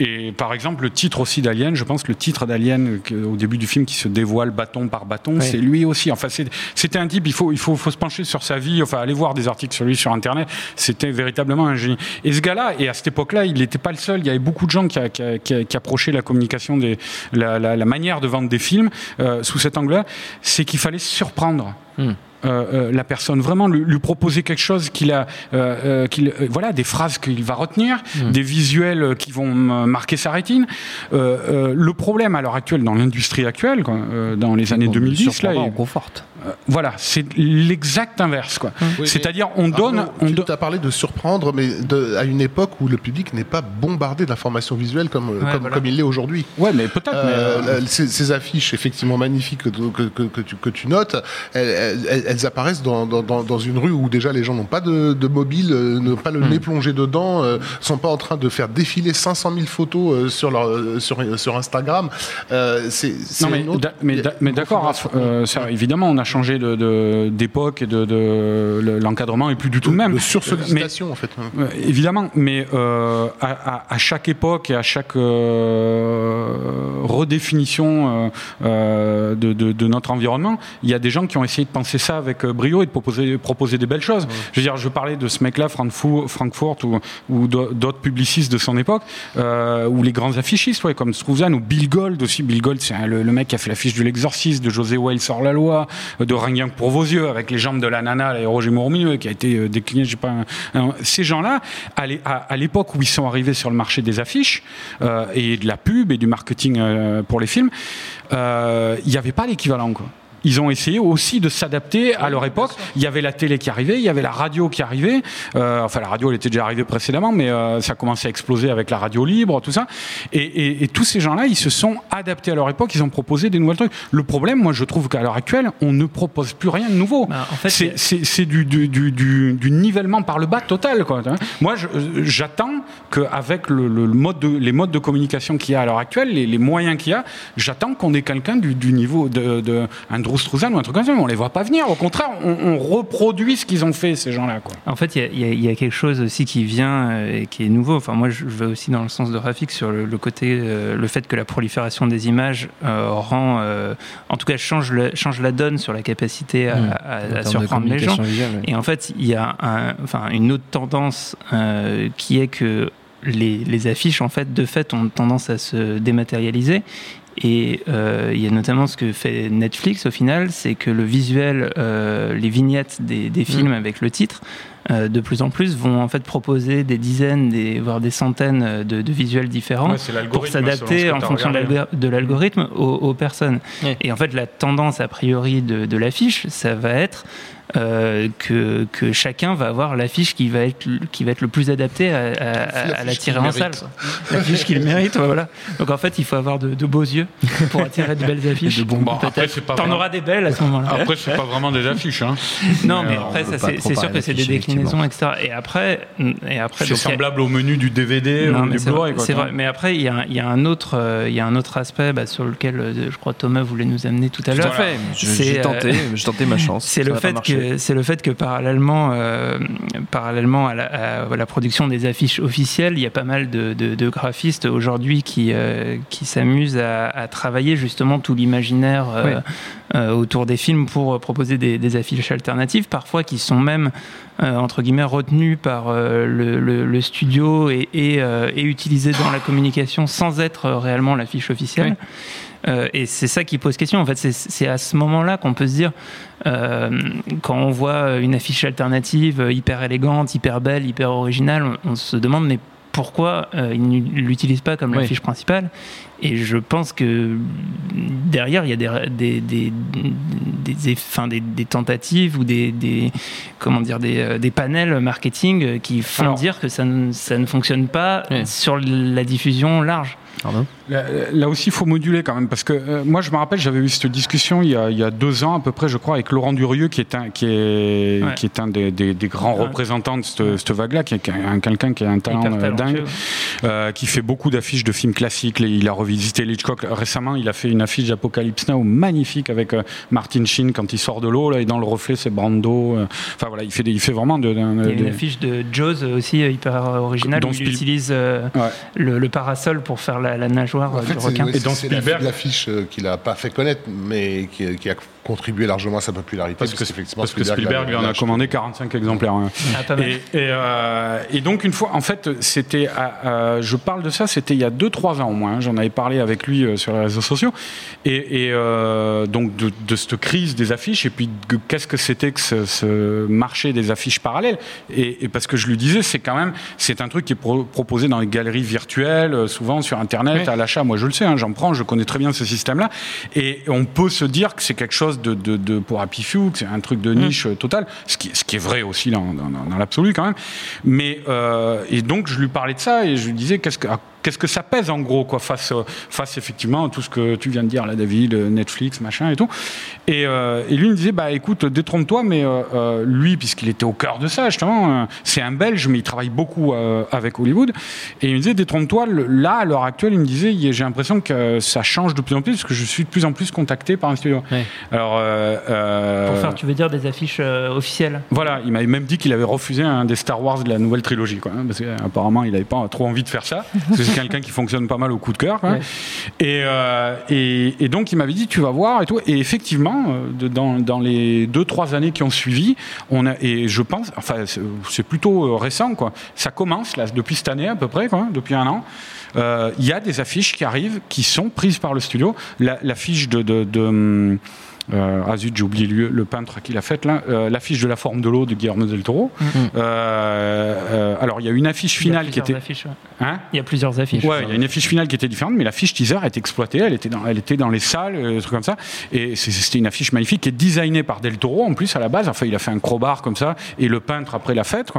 et par exemple, le titre aussi d'Alien, je pense que le titre d'Alien au début du film qui se dévoile bâton par bâton, c'est lui aussi. Enfin, c'était un type, il faut, il faut, faut, se pencher sur sa vie, enfin, aller voir des articles sur lui sur Internet. C'était véritablement un génie. Et ce gars-là, et à cette époque-là, il n'était pas le seul. Il y avait beaucoup de gens qui, qui, qui, approchaient la communication, des, la, la, la, manière de vendre des films euh, sous cet angle-là. C'est qu'il fallait surprendre. Hmm. Euh, euh, la personne, vraiment lui, proposer quelque chose qu'il a, euh, qu'il, voilà, des phrases qu'il va retenir, mmh. des visuels qui vont marquer sa rétine. le problème à l'heure actuelle, dans l'industrie actuelle, quoi, dans les années 2010, là, on conforte. Voilà, c'est l'exact inverse, quoi. Mmh. C'est-à-dire, on donne. on tu as parlé de surprendre, mais de, à une époque où le public n'est pas bombardé d'informations visuelles comme, comme, comme, il l'est aujourd'hui. Ouais, mais peut-être. ces, ces, affiches, effectivement magnifiques que, que, que, tu, que tu, notes, elles, elles, elles apparaissent dans, dans, dans, une rue où déjà les gens n'ont pas de, de mobile, euh, n'ont pas le hmm. nez plongé dedans, euh, sont pas en train de faire défiler 500 000 photos euh, sur, leur, euh, sur, sur Instagram. c'est non, mais, mais, mais d'accord, évidemment, on a, changé de- de- d'époque et de, de- le- l'encadrement est plus du tout le même. De sursollicitation, en fait. hein. évidemment, mais euh, à, à- chaque époque et à chaque euh, redéfinition euh, de, de- de notre environnement, il y a des gens qui ont essayé de penser ça avec brio et de proposer, proposer des belles choses. Je veux dire, je parlais de ce mec-là, Frankfurt, ou, ou d'au- d'autres publicistes de son époque, ou les grands affichistes, ouais, comme Struzan ou Bill Gold aussi. Bill Gold, c'est un- le, le mec qui a fait l'affiche de l'exorciste, de José Wales hors la loi, de Rien que pour vos yeux, avec les jambes de la nana, et Roger Mourmilleux, qui a été euh, décliné, je sais pas. un- ces gens-là, à l'é- à à l'époque où ils sont arrivés sur le marché des affiches euh, et de la pub et du marketing euh, pour les films, il n'y avait pas l'équivalent, quoi. Ils ont essayé aussi de s'adapter à leur époque. Il y avait la télé qui arrivait, il y avait la radio qui arrivait. Euh, enfin, la radio, elle était déjà arrivée précédemment, mais euh, ça commençait à exploser avec la radio libre, tout ça. Et, et- et tous ces gens-là, ils se sont adaptés à leur époque. Ils ont proposé des nouvelles trucs. Le problème, moi, je trouve qu'à l'heure actuelle, on ne propose plus rien de nouveau. c'est du, du, du, du- du nivellement par le bas total. Quoi. Moi, j'attends qu'avec le, le- le mode de, les modes de communication qu'il y a à l'heure actuelle, les, les moyens qu'il y a, j'attends qu'on ait quelqu'un du, du niveau de, de un Drew Struzan ou un truc comme ça. Mais on les voit pas venir. Au contraire, on, on reproduit ce qu'ils ont fait, ces gens-là. Quoi. En fait, il y a- y, y quelque chose aussi qui vient euh, et qui est nouveau. Enfin, moi, je vais aussi dans le sens de Rafik sur le, le côté, euh, le fait que la prolifération des images euh, rend, euh, en tout cas, change, le- change la donne sur la capacité à, Mmh. de surprendre les gens. communication visuelle, ouais. Et en fait, il y a un- enfin, une autre tendance euh, qui est que les, les affiches, en fait, de fait, ont tendance à se dématérialiser. Et euh, il y a notamment ce que fait Netflix au final, c'est que le visuel, euh, les vignettes des, des films avec le titre, euh, de plus en plus vont en fait proposer des dizaines, des, voire des centaines de, de visuels différents Ouais, pour s'adapter en fonction de l'algorithme aux, aux personnes. Et en fait, la tendance a priori de, de l'affiche, ça va être euh, que, que chacun va avoir l'affiche qui va être le- qui va être le plus adapté à, à- à- à la tirer en salle. L'affiche qu'il mérite, ouais, voilà. Donc en fait, il faut avoir de, de beaux yeux pour attirer de belles affiches. Bon, après, Peut-être. c'est pas T'en auras des belles à ce moment-là. Après, c'est pas vraiment des affiches. Hein. Non, mais après, c'est sûr que c'est des déclinaisons, etc. Et après, et après C'est a- semblable au menu du DVD non, ou mais du Blu-ray. c'est vrai. Mais après, il y a, il y a un autre, euh, il y a un autre aspect bah, sur lequel euh, je crois Thomas voulait nous amener tout à Tout l'heure. J'ai tenté, j'ai tenté ma *laughs* chance. C'est le fait que c'est le fait que parallèlement, euh, parallèlement à la, à la production des affiches officielles, il y a pas mal de, de- de graphistes aujourd'hui qui euh, qui s'amusent à, à travailler justement tout l'imaginaire euh, autour des films pour proposer des, des affiches alternatives, parfois qui sont même entre guillemets retenues par le, le- le studio et, et, et utilisées dans la communication sans être réellement l'affiche officielle. Euh, et c'est ça qui pose question. En fait, c'est- à ce moment-là qu'on peut se dire, euh, quand on voit une affiche alternative euh, hyper élégante, hyper belle, hyper originale, on, on se demande mais pourquoi euh, ils ne l'utilisent pas comme Oui. l'affiche principale? Et je pense que derrière, il y a des, des, des, des, enfin, des, des tentatives ou des, des, comment dire, des, des panels marketing qui font Alors- dire que ça ne, ça ne fonctionne pas sur la diffusion large. Là, là aussi, il faut moduler quand même, parce que euh, moi, je me rappelle, j'avais eu cette discussion il y, a, il y a deux ans à peu près, je crois, avec Laurent Durieux, qui est un, qui est, Ouais. qui est un des, des- des grands Ouais. représentants de cette, cette vague-là, qui est un- quelqu'un qui a un talent euh, dingue, euh, qui fait beaucoup d'affiches de films classiques. Il a revisité Hitchcock récemment. Il a fait une affiche d'Apocalypse Now magnifique avec euh, Martin Sheen quand il sort de l'eau, là, et dans le reflet, c'est Brando. Enfin voilà, il fait, des- il fait vraiment de. de- Il y a une affiche de Jaws aussi hyper originale où il utilise Ouais. le, le parasol pour faire la, la nageoire En fait, du c'est requin. la- l'affiche euh, qu'il a pas fait connaître, mais qui, qui a contribué largement à sa popularité. Parce que, effectivement, parce que Spielberg lui en a commandé 45 exemplaires. hein. Ah. Et, et, euh, et donc une fois, en fait, c'était, je parle de ça, c'était il y a 2-3 ans au moins. hein. J'en avais parlé avec lui euh, sur les réseaux sociaux. Et, et, euh, donc de, de cette crise des affiches et puis de- qu'est-ce que c'était que ce, ce marché des affiches parallèles? Et, et parce que je lui disais, c'est quand même, c'est un truc qui est pro- proposé dans les galeries virtuelles, souvent sur Internet, à l'achat. Moi, je le sais, hein, j'en prends, je connais très bien ce système-là. Et on peut se dire que c'est quelque chose de, de, de- pour Happy Few, c'est un truc de niche euh, total, ce qui, ce qui est vrai aussi dans, dans, dans- dans l'absolu quand même. Mais euh, et donc je lui parlais de ça et je lui disais qu'est-ce que, à qu'est-ce que ça pèse en gros quoi face face effectivement à tout ce que tu viens de dire là David Netflix machin et tout. Et, euh, et lui il me disait bah écoute détrompe-toi mais euh, euh, lui puisqu'il était au cœur de ça justement euh, c'est un Belge mais il travaille beaucoup avec Hollywood. Et il me disait détrompe-toi là à l'heure actuelle il me disait j'ai l'impression que ça change de plus en plus parce que je suis de plus en plus contacté par un studio. Alors Pour faire, tu veux dire, des affiches officielles. Voilà, il m'avait même dit qu'il avait refusé un des Star Wars de la nouvelle trilogie, quoi, hein, parce qu'apparemment il n'avait pas trop envie de faire ça. *laughs* *laughs* quelqu'un qui fonctionne pas mal au coup de cœur. Ouais. Et, euh, et, et donc il m'avait dit tu vas voir et tout. Et effectivement, euh, de- dans, dans les deux trois années qui ont suivi, on a et je pense, enfin c'est- plutôt euh, récent quoi. Ça commence là depuis cette année à peu près, quoi, depuis un an. Euh, Il y a des affiches qui arrivent, qui sont prises par le studio. La- L'affiche de, de, de, hum, euh, ah zut, j'ai oublié le, le peintre qui l'a faite. Euh, l'affiche de la forme de l'eau de Guillermo del Toro. Euh, euh, alors il y a une affiche finale qui était. affiches, ouais. Hein Il y a plusieurs affiches. Ouais, il y a une affiche finale qui était différente, mais l'affiche teaser est exploitée, elle était dans, elle était dans les salles, des trucs comme ça. Et c'était une affiche magnifique qui est designée par Del Toro en plus à la base. Enfin, il a fait un crowbar comme ça, et le peintre après l'a fête.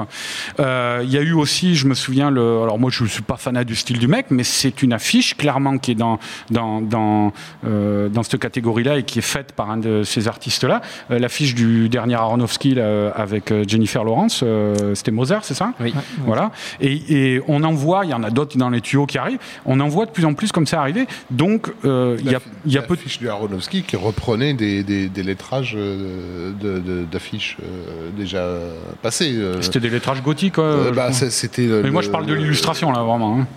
Euh, Il y a eu aussi, je me souviens, le, alors moi je ne suis pas fanat du style du mec, mais c'est une affiche clairement qui est dans, dans, dans, euh, dans cette catégorie-là et qui est faite par un de ces artistes-là. Euh, l'affiche du dernier Aronofsky là, euh, avec euh, Jennifer Lawrence, euh, c'était Mozart, c'est ça? Oui. voilà. Et, et on en voit, il y en a d'autres dans les tuyaux qui arrivent, on en voit de plus en plus comme ça arriver. Donc, euh, il y a, y a peu de... L'affiche du Aronofsky qui reprenait des, des, des lettrages de- de- d'affiches déjà passées. C'était des lettrages gothiques. Euh, bah, c'était le- Mais moi, je le- parle de l'illustration, là, vraiment. hein.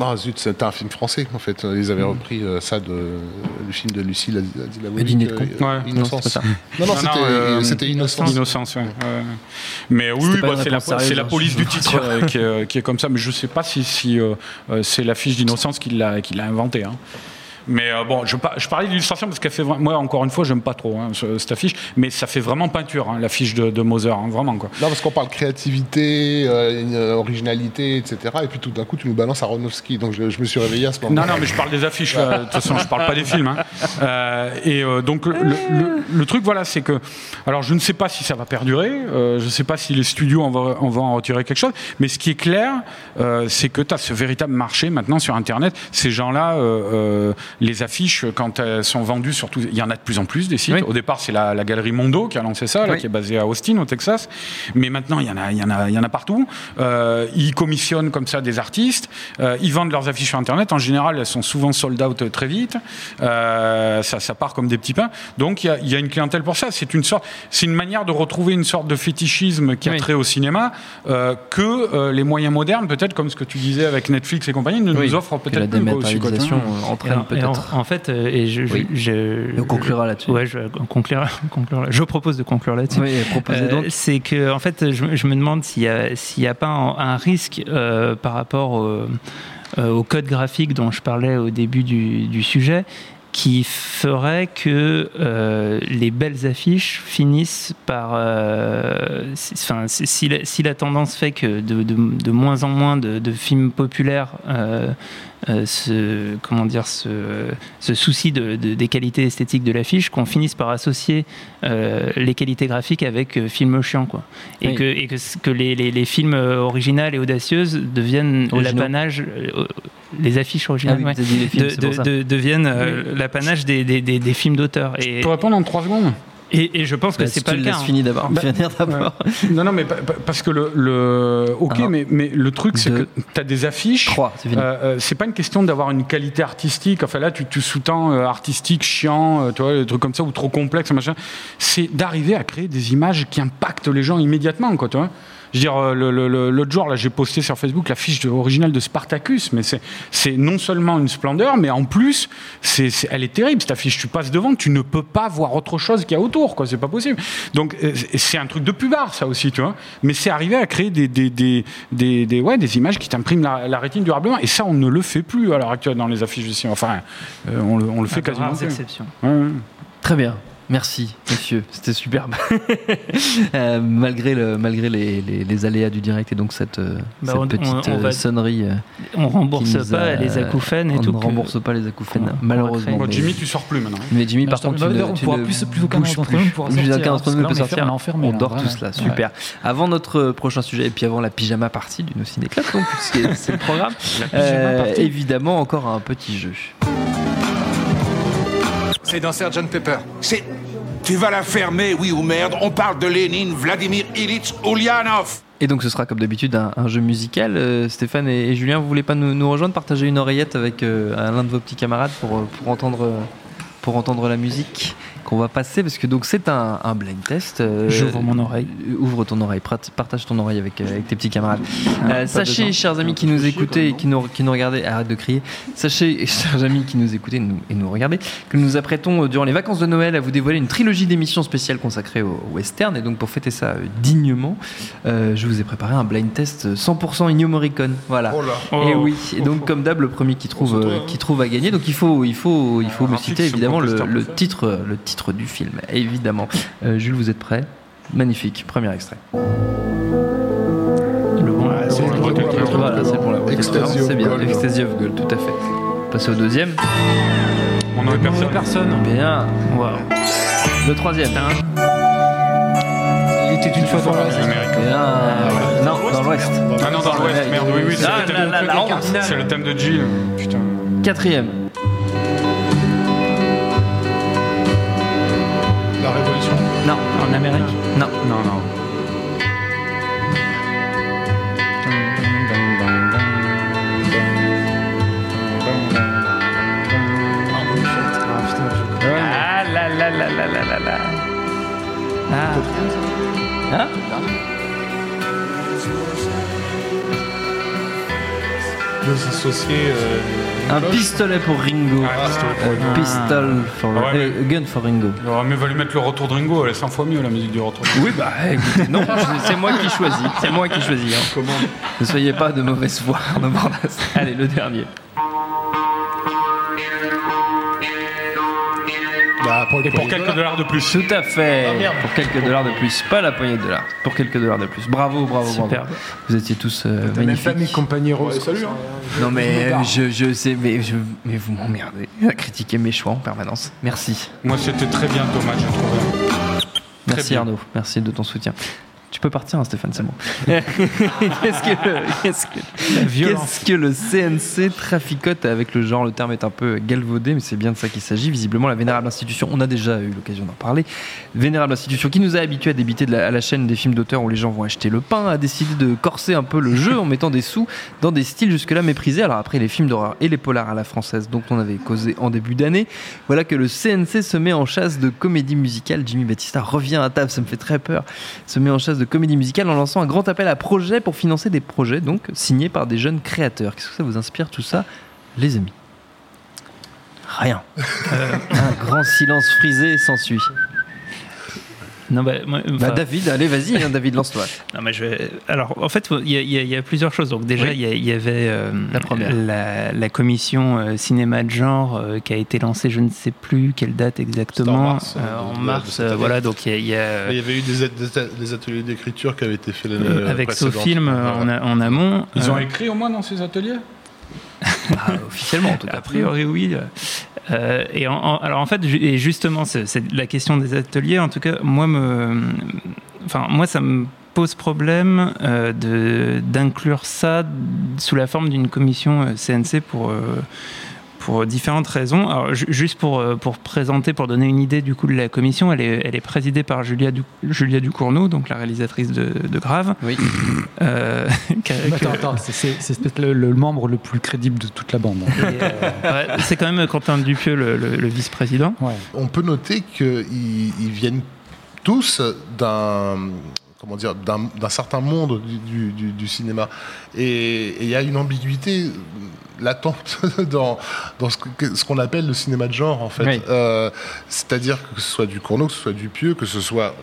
Ah zut, c'était un film français en fait. Ils avaient repris euh, ça de le film de Lucie la, la, la Le dîner de con. Ouais. Innocence. Non, c'est. Non, non, c'était euh, c'était Innocence. Innocence, ouais. ouais. Mais oui, bah, c'est la, réponse sérieuse, c'est la police du *laughs* titre euh, qui, est, qui est comme ça. Mais je sais pas si, si euh, euh, c'est l'affiche d'Innocence qui l'a qui l'a inventé. hein. Mais euh, bon, je, je parlais de l'illustration parce qu'elle fait moi encore une fois, j'aime pas trop hein, ce- cette affiche, mais ça fait vraiment peinture hein, l'affiche de, de Moser, hein, vraiment quoi. Non, parce qu'on parle créativité, euh, euh, originalité, etc. Et puis tout d'un coup, tu nous balances Aronofsky. Donc je, je me suis réveillé à ce moment-là. Non, non, mais je parle des affiches. De toute façon, je parle pas des films. *laughs* et donc, le, le- le truc, voilà, c'est que. Alors, je ne sais pas si ça va perdurer. je ne sais pas si les studios en vont, en vont en retirer quelque chose. Mais ce qui est clair, c'est que tu as ce véritable marché maintenant sur Internet. Ces gens-là, les affiches, quand elles sont vendues, surtout, il y en a de plus en plus des sites. Au départ, c'est la, la galerie Mondo qui a lancé ça, là, Oui. qui est basée à Austin, au Texas. Mais maintenant, il y en a, il y en a, il y en a partout. Euh, ils commissionnent comme ça des artistes. Euh, ils vendent leurs affiches sur Internet. En général, elles sont souvent sold out très vite. Euh, ça, ça part comme des petits pains. Donc, il y a, il y a une clientèle pour ça. C'est une sorte, c'est une manière de retrouver une sorte de fétichisme qui a Oui. trait au cinéma euh, que euh, les moyens modernes, peut-être comme ce que tu disais avec Netflix et compagnie, ne Oui, nous offrent peut-être plus. quoi, aussi, quoi, entraîne en- fait, euh, et je, Oui. je- on conclura là-dessus. Ouais, je *laughs* là- Je propose de conclure là-dessus. Oui, Euh, c'est que, en fait, je, je me demande s'il n'y a, pas un, un risque euh, par rapport au, euh, au code graphique dont je parlais au début du, du sujet, qui ferait que euh, les belles affiches finissent par. euh, si, enfin, si- si la, si la tendance fait que de, de- de moins en moins de, de films populaires euh, euh, se, comment dire, ce, ce souci de, de- des qualités esthétiques de l'affiche, qu'on finisse par associer euh, les qualités graphiques avec euh, film chiant, quoi. Et Oui. que, et que, que les, les- les films euh, originales et audacieuses deviennent l'apanage, euh, les affiches originales, Ah oui, ouais, films, de- de- de- deviennent euh, l'apanage des, des- des- des films d'auteur. Et, Je peux répondre en trois secondes et, et je pense que Bah, c'est si pas tu le cas. hein. finir d'abord. Bah, finir d'abord. Non, non, mais pa- pa- parce que le. le ok, Un, mais, mais le truc, c'est que tu as des affiches. Trois, c'est fini. Euh, euh, c'est pas une question d'avoir une qualité artistique. Enfin là, tu, tu sous-tends euh, artistique, chiant, euh, tu vois, des trucs comme ça, ou trop complexe, machin. C'est d'arriver à créer des images qui impactent les gens immédiatement, quoi, tu vois. Je veux dire, euh, le- le- le- l'autre jour, là, j'ai posté sur Facebook la fiche originale de Spartacus, mais c'est, c'est non seulement une splendeur, mais en plus, c'est, c'est- elle est terrible, cette affiche. Tu passes devant, tu ne peux pas voir autre chose qu'il y a autour, quoi. C'est pas possible. Donc, euh, c'est- un truc de pubard, ça aussi, tu vois. Mais c'est arriver à créer des, des, des, des, des- ouais, des images qui t'impriment la, la rétine durablement. Et ça, on ne le fait plus à l'heure actuelle dans les affiches du cinéma. Enfin, euh, on, le, on le fait À de quasiment rares plus. exceptions. Ouais, ouais. Très bien. Merci, monsieur, c'était superbe. *laughs* Euh, malgré le, malgré les, les- les aléas du direct et donc cette, euh, Bah, cette on- petite on- on euh, va- sonnerie. On rembourse pas a- les acouphènes et on tout ne que- rembourse pas les acouphènes, malheureusement. Bon, Jimmy, tu sors plus maintenant. Mais Jimmy, Non, par contre, tu ne, on tu pourra ne plus- plus aucun d'entre nous plus. pourra sortir, d'entre nous peut on sortir. on On dort tous là, Ouais. super. Avant notre prochain sujet et puis avant la pyjama partie du No Ciné Club, donc *laughs* c'est le programme. Évidemment, encore un petit jeu. C'est dans Sgt Pepper. C'est. Tu vas la fermer, oui ou merde On parle de Lénine, Vladimir Ilitch Ulyanov. Et donc ce sera comme d'habitude un, jeu musical. Euh, Stéphane et, Julien, vous voulez pas nous, rejoindre, partager une oreillette avec euh, l'un de vos petits camarades pour, euh, pour, entendre, pour entendre la musique? Qu'on va passer Parce que donc c'est un, un blind test. euh, J'ouvre mon oreille. euh, Ouvre ton oreille, prat- partage ton oreille avec, euh, avec tes petits camarades. Ah, Euh, sachez, besoin. chers amis qui nous écoutaient et qui nous, qui nous regardaient, arrête de crier. Sachez, *laughs* chers amis qui nous écoutaient nous- et nous regardez, que nous nous apprêtons euh, durant les vacances de Noël à vous dévoiler une trilogie d'émissions spéciales consacrées au au western. Et donc pour fêter ça euh, dignement, euh, je vous ai préparé un blind test euh, 100% Ennio Morricone. Voilà. Oh là. Et Oh. oui. Et donc comme d'hab, le premier qui trouve, euh, qui trouve à gagner. Donc il faut, il faut, il faut me citer évidemment le, titre, le titre du film. Évidemment. Euh, Jules, vous êtes prêt? Magnifique. Premier extrait. Le bon, c'est Voilà, c'est pour la C'est bien. Ecstasy of Gold, tout à fait. Passer au deuxième. Est personne. Personne. Bien. Le troisième. Il était une fois dans. Bien. Non, dans l'ouest. Ah non, dans l'Ouest, merde, oui, oui, c'est Ah, le thème de- c'est le thème de Jill. Quatrième. En Amérique? Non. Non, non. Ah là là là là là là là. Ah. Hein? Deux associés. euh, Un pistolet pour Ringo. Ah, c'était- Euh, Pistol for Ah ouais, euh, gun for Ringo. Il aurait mieux valu mettre le retour de Ringo, elle est 100 fois mieux la musique du retour de Ringo. Oui, bah écoutez, non, c'est moi qui choisis. C'est moi qui choisis. hein. Ne soyez pas de mauvaise foi. *laughs* Allez, le dernier. Pour, Et pour quelques dollars de plus. Tout à fait. pour quelques dollars de plus. Pas la poignée de dollars. Pour quelques dollars de plus. Bravo, bravo, bravo. Superbe. Vous étiez tous euh, magnifiques. pas mis Compagnie Rose. salut. Hein. Non mais je, je sais, mais, je, mais vous m'emmerdez à critiquer mes choix en permanence. Merci. Moi, c'était très bien je trouve. Merci bien. Arnaud, merci de ton soutien. Tu peux partir, hein, Stéphane, c'est bon. qu'est-ce, que, qu'est-ce, que, qu'est-ce que le CNC traficote avec le genre Le terme est un peu galvaudé, mais c'est bien de ça qu'il s'agit. Visiblement, la vénérable institution, on a déjà eu l'occasion d'en parler, vénérable institution qui nous a habitués à débiter de la- à la chaîne des films d'auteur où les gens vont acheter le pain, a décidé de corser un peu le jeu en mettant des sous dans des styles jusque-là méprisés. Alors après les films d'horreur et les polars à la française dont on avait causé en début d'année, voilà que le CNC se met en chasse de comédie musicale. Jimmy Battista revient à table, ça me fait très peur. Se met en chasse de comédie musicale en lançant un grand appel à projets pour financer des projets, donc signés par des jeunes créateurs. Qu'est-ce que ça vous inspire tout ça, les amis? Rien. *laughs* un grand silence frisé s'ensuit. Non, bah, moi, Bah, David, allez, vas-y, hein, David, lance-toi. *laughs* Non, mais je vais- Alors, en fait, il y, a- y y plusieurs choses. Donc, déjà, Oui. il y, avait euh, La première. la, la commission euh, cinéma de genre euh, qui a été lancée, je ne sais plus quelle date exactement, en mars, euh, euh, en mars. euh, voilà, donc il y a- il y a, Il y avait eu des, des- des ateliers d'écriture qui avaient été faits l'année euh, avec. Sofilm euh, en, a- en amont. Ils ont écrit au moins dans ces ateliers? *laughs* Ah, officiellement, en tout cas. A priori, oui. Euh, et alors en fait, et justement, c'est la question des ateliers. En tout cas, moi, me, enfin, moi, ça me pose problème euh, d'inclure ça sous la forme d'une commission euh, CNC pour euh, pour différentes raisons. Alors, ju- juste pour, euh, pour présenter, pour donner une idée du coup de la commission, elle est, elle est présidée par Julia, du, Julia Ducournau, donc la réalisatrice de, de Grave. Oui. Euh, *laughs* Attends, que- attends, c'est- peut-être le, le membre le plus crédible de toute la bande. euh, ouais, c'est quand même Quentin Dupieux, le, le- le vice-président. Ouais. On peut noter qu'ils ils viennent tous d'un comment dire d'un d'un certain monde du, du- cinéma et il y a une ambiguïté latente *laughs* dans, dans ce qu'on appelle le cinéma de genre, en fait. Oui. Euh, C'est-à-dire que ce soit du Corneau, que ce soit du Pieux, que ce soit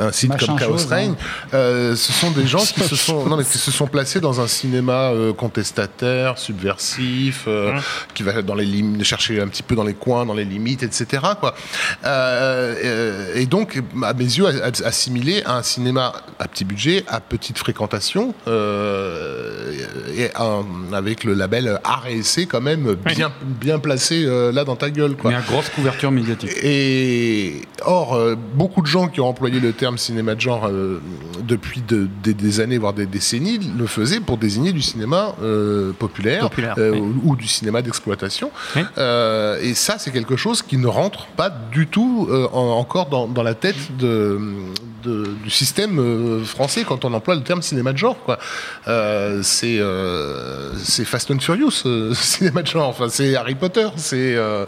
un site Machin comme Chaos chose, Reign, hein. euh, ce sont des gens qui se sont, non, mais qui se sont placés dans un cinéma euh, contestataire, subversif, euh, qui va dans les lim- chercher un petit peu dans les coins, dans les limites, etc. Quoi. Et donc, à mes yeux, assimilé à un cinéma à petit budget, à petite fréquentation, et avec le label essai quand même bien, bien placé euh, là dans ta gueule. Quoi. Mais à grosse couverture médiatique. Et or, euh, beaucoup de gens qui ont employé le terme cinéma de genre euh, depuis de- des- des années, voire des décennies, le faisaient pour désigner du cinéma euh, populaire, Populaire, euh, oui. ou, ou du cinéma d'exploitation. Oui. Euh, et ça, c'est quelque chose qui ne rentre pas du tout euh, en- encore dans, dans la tête de, de- du système euh, français quand on emploie le terme cinéma de genre. Quoi. Euh, c'est euh, c'est Fast and Furious, euh, *laughs* cinéma de genre. Enfin, c'est Harry Potter. C'est euh,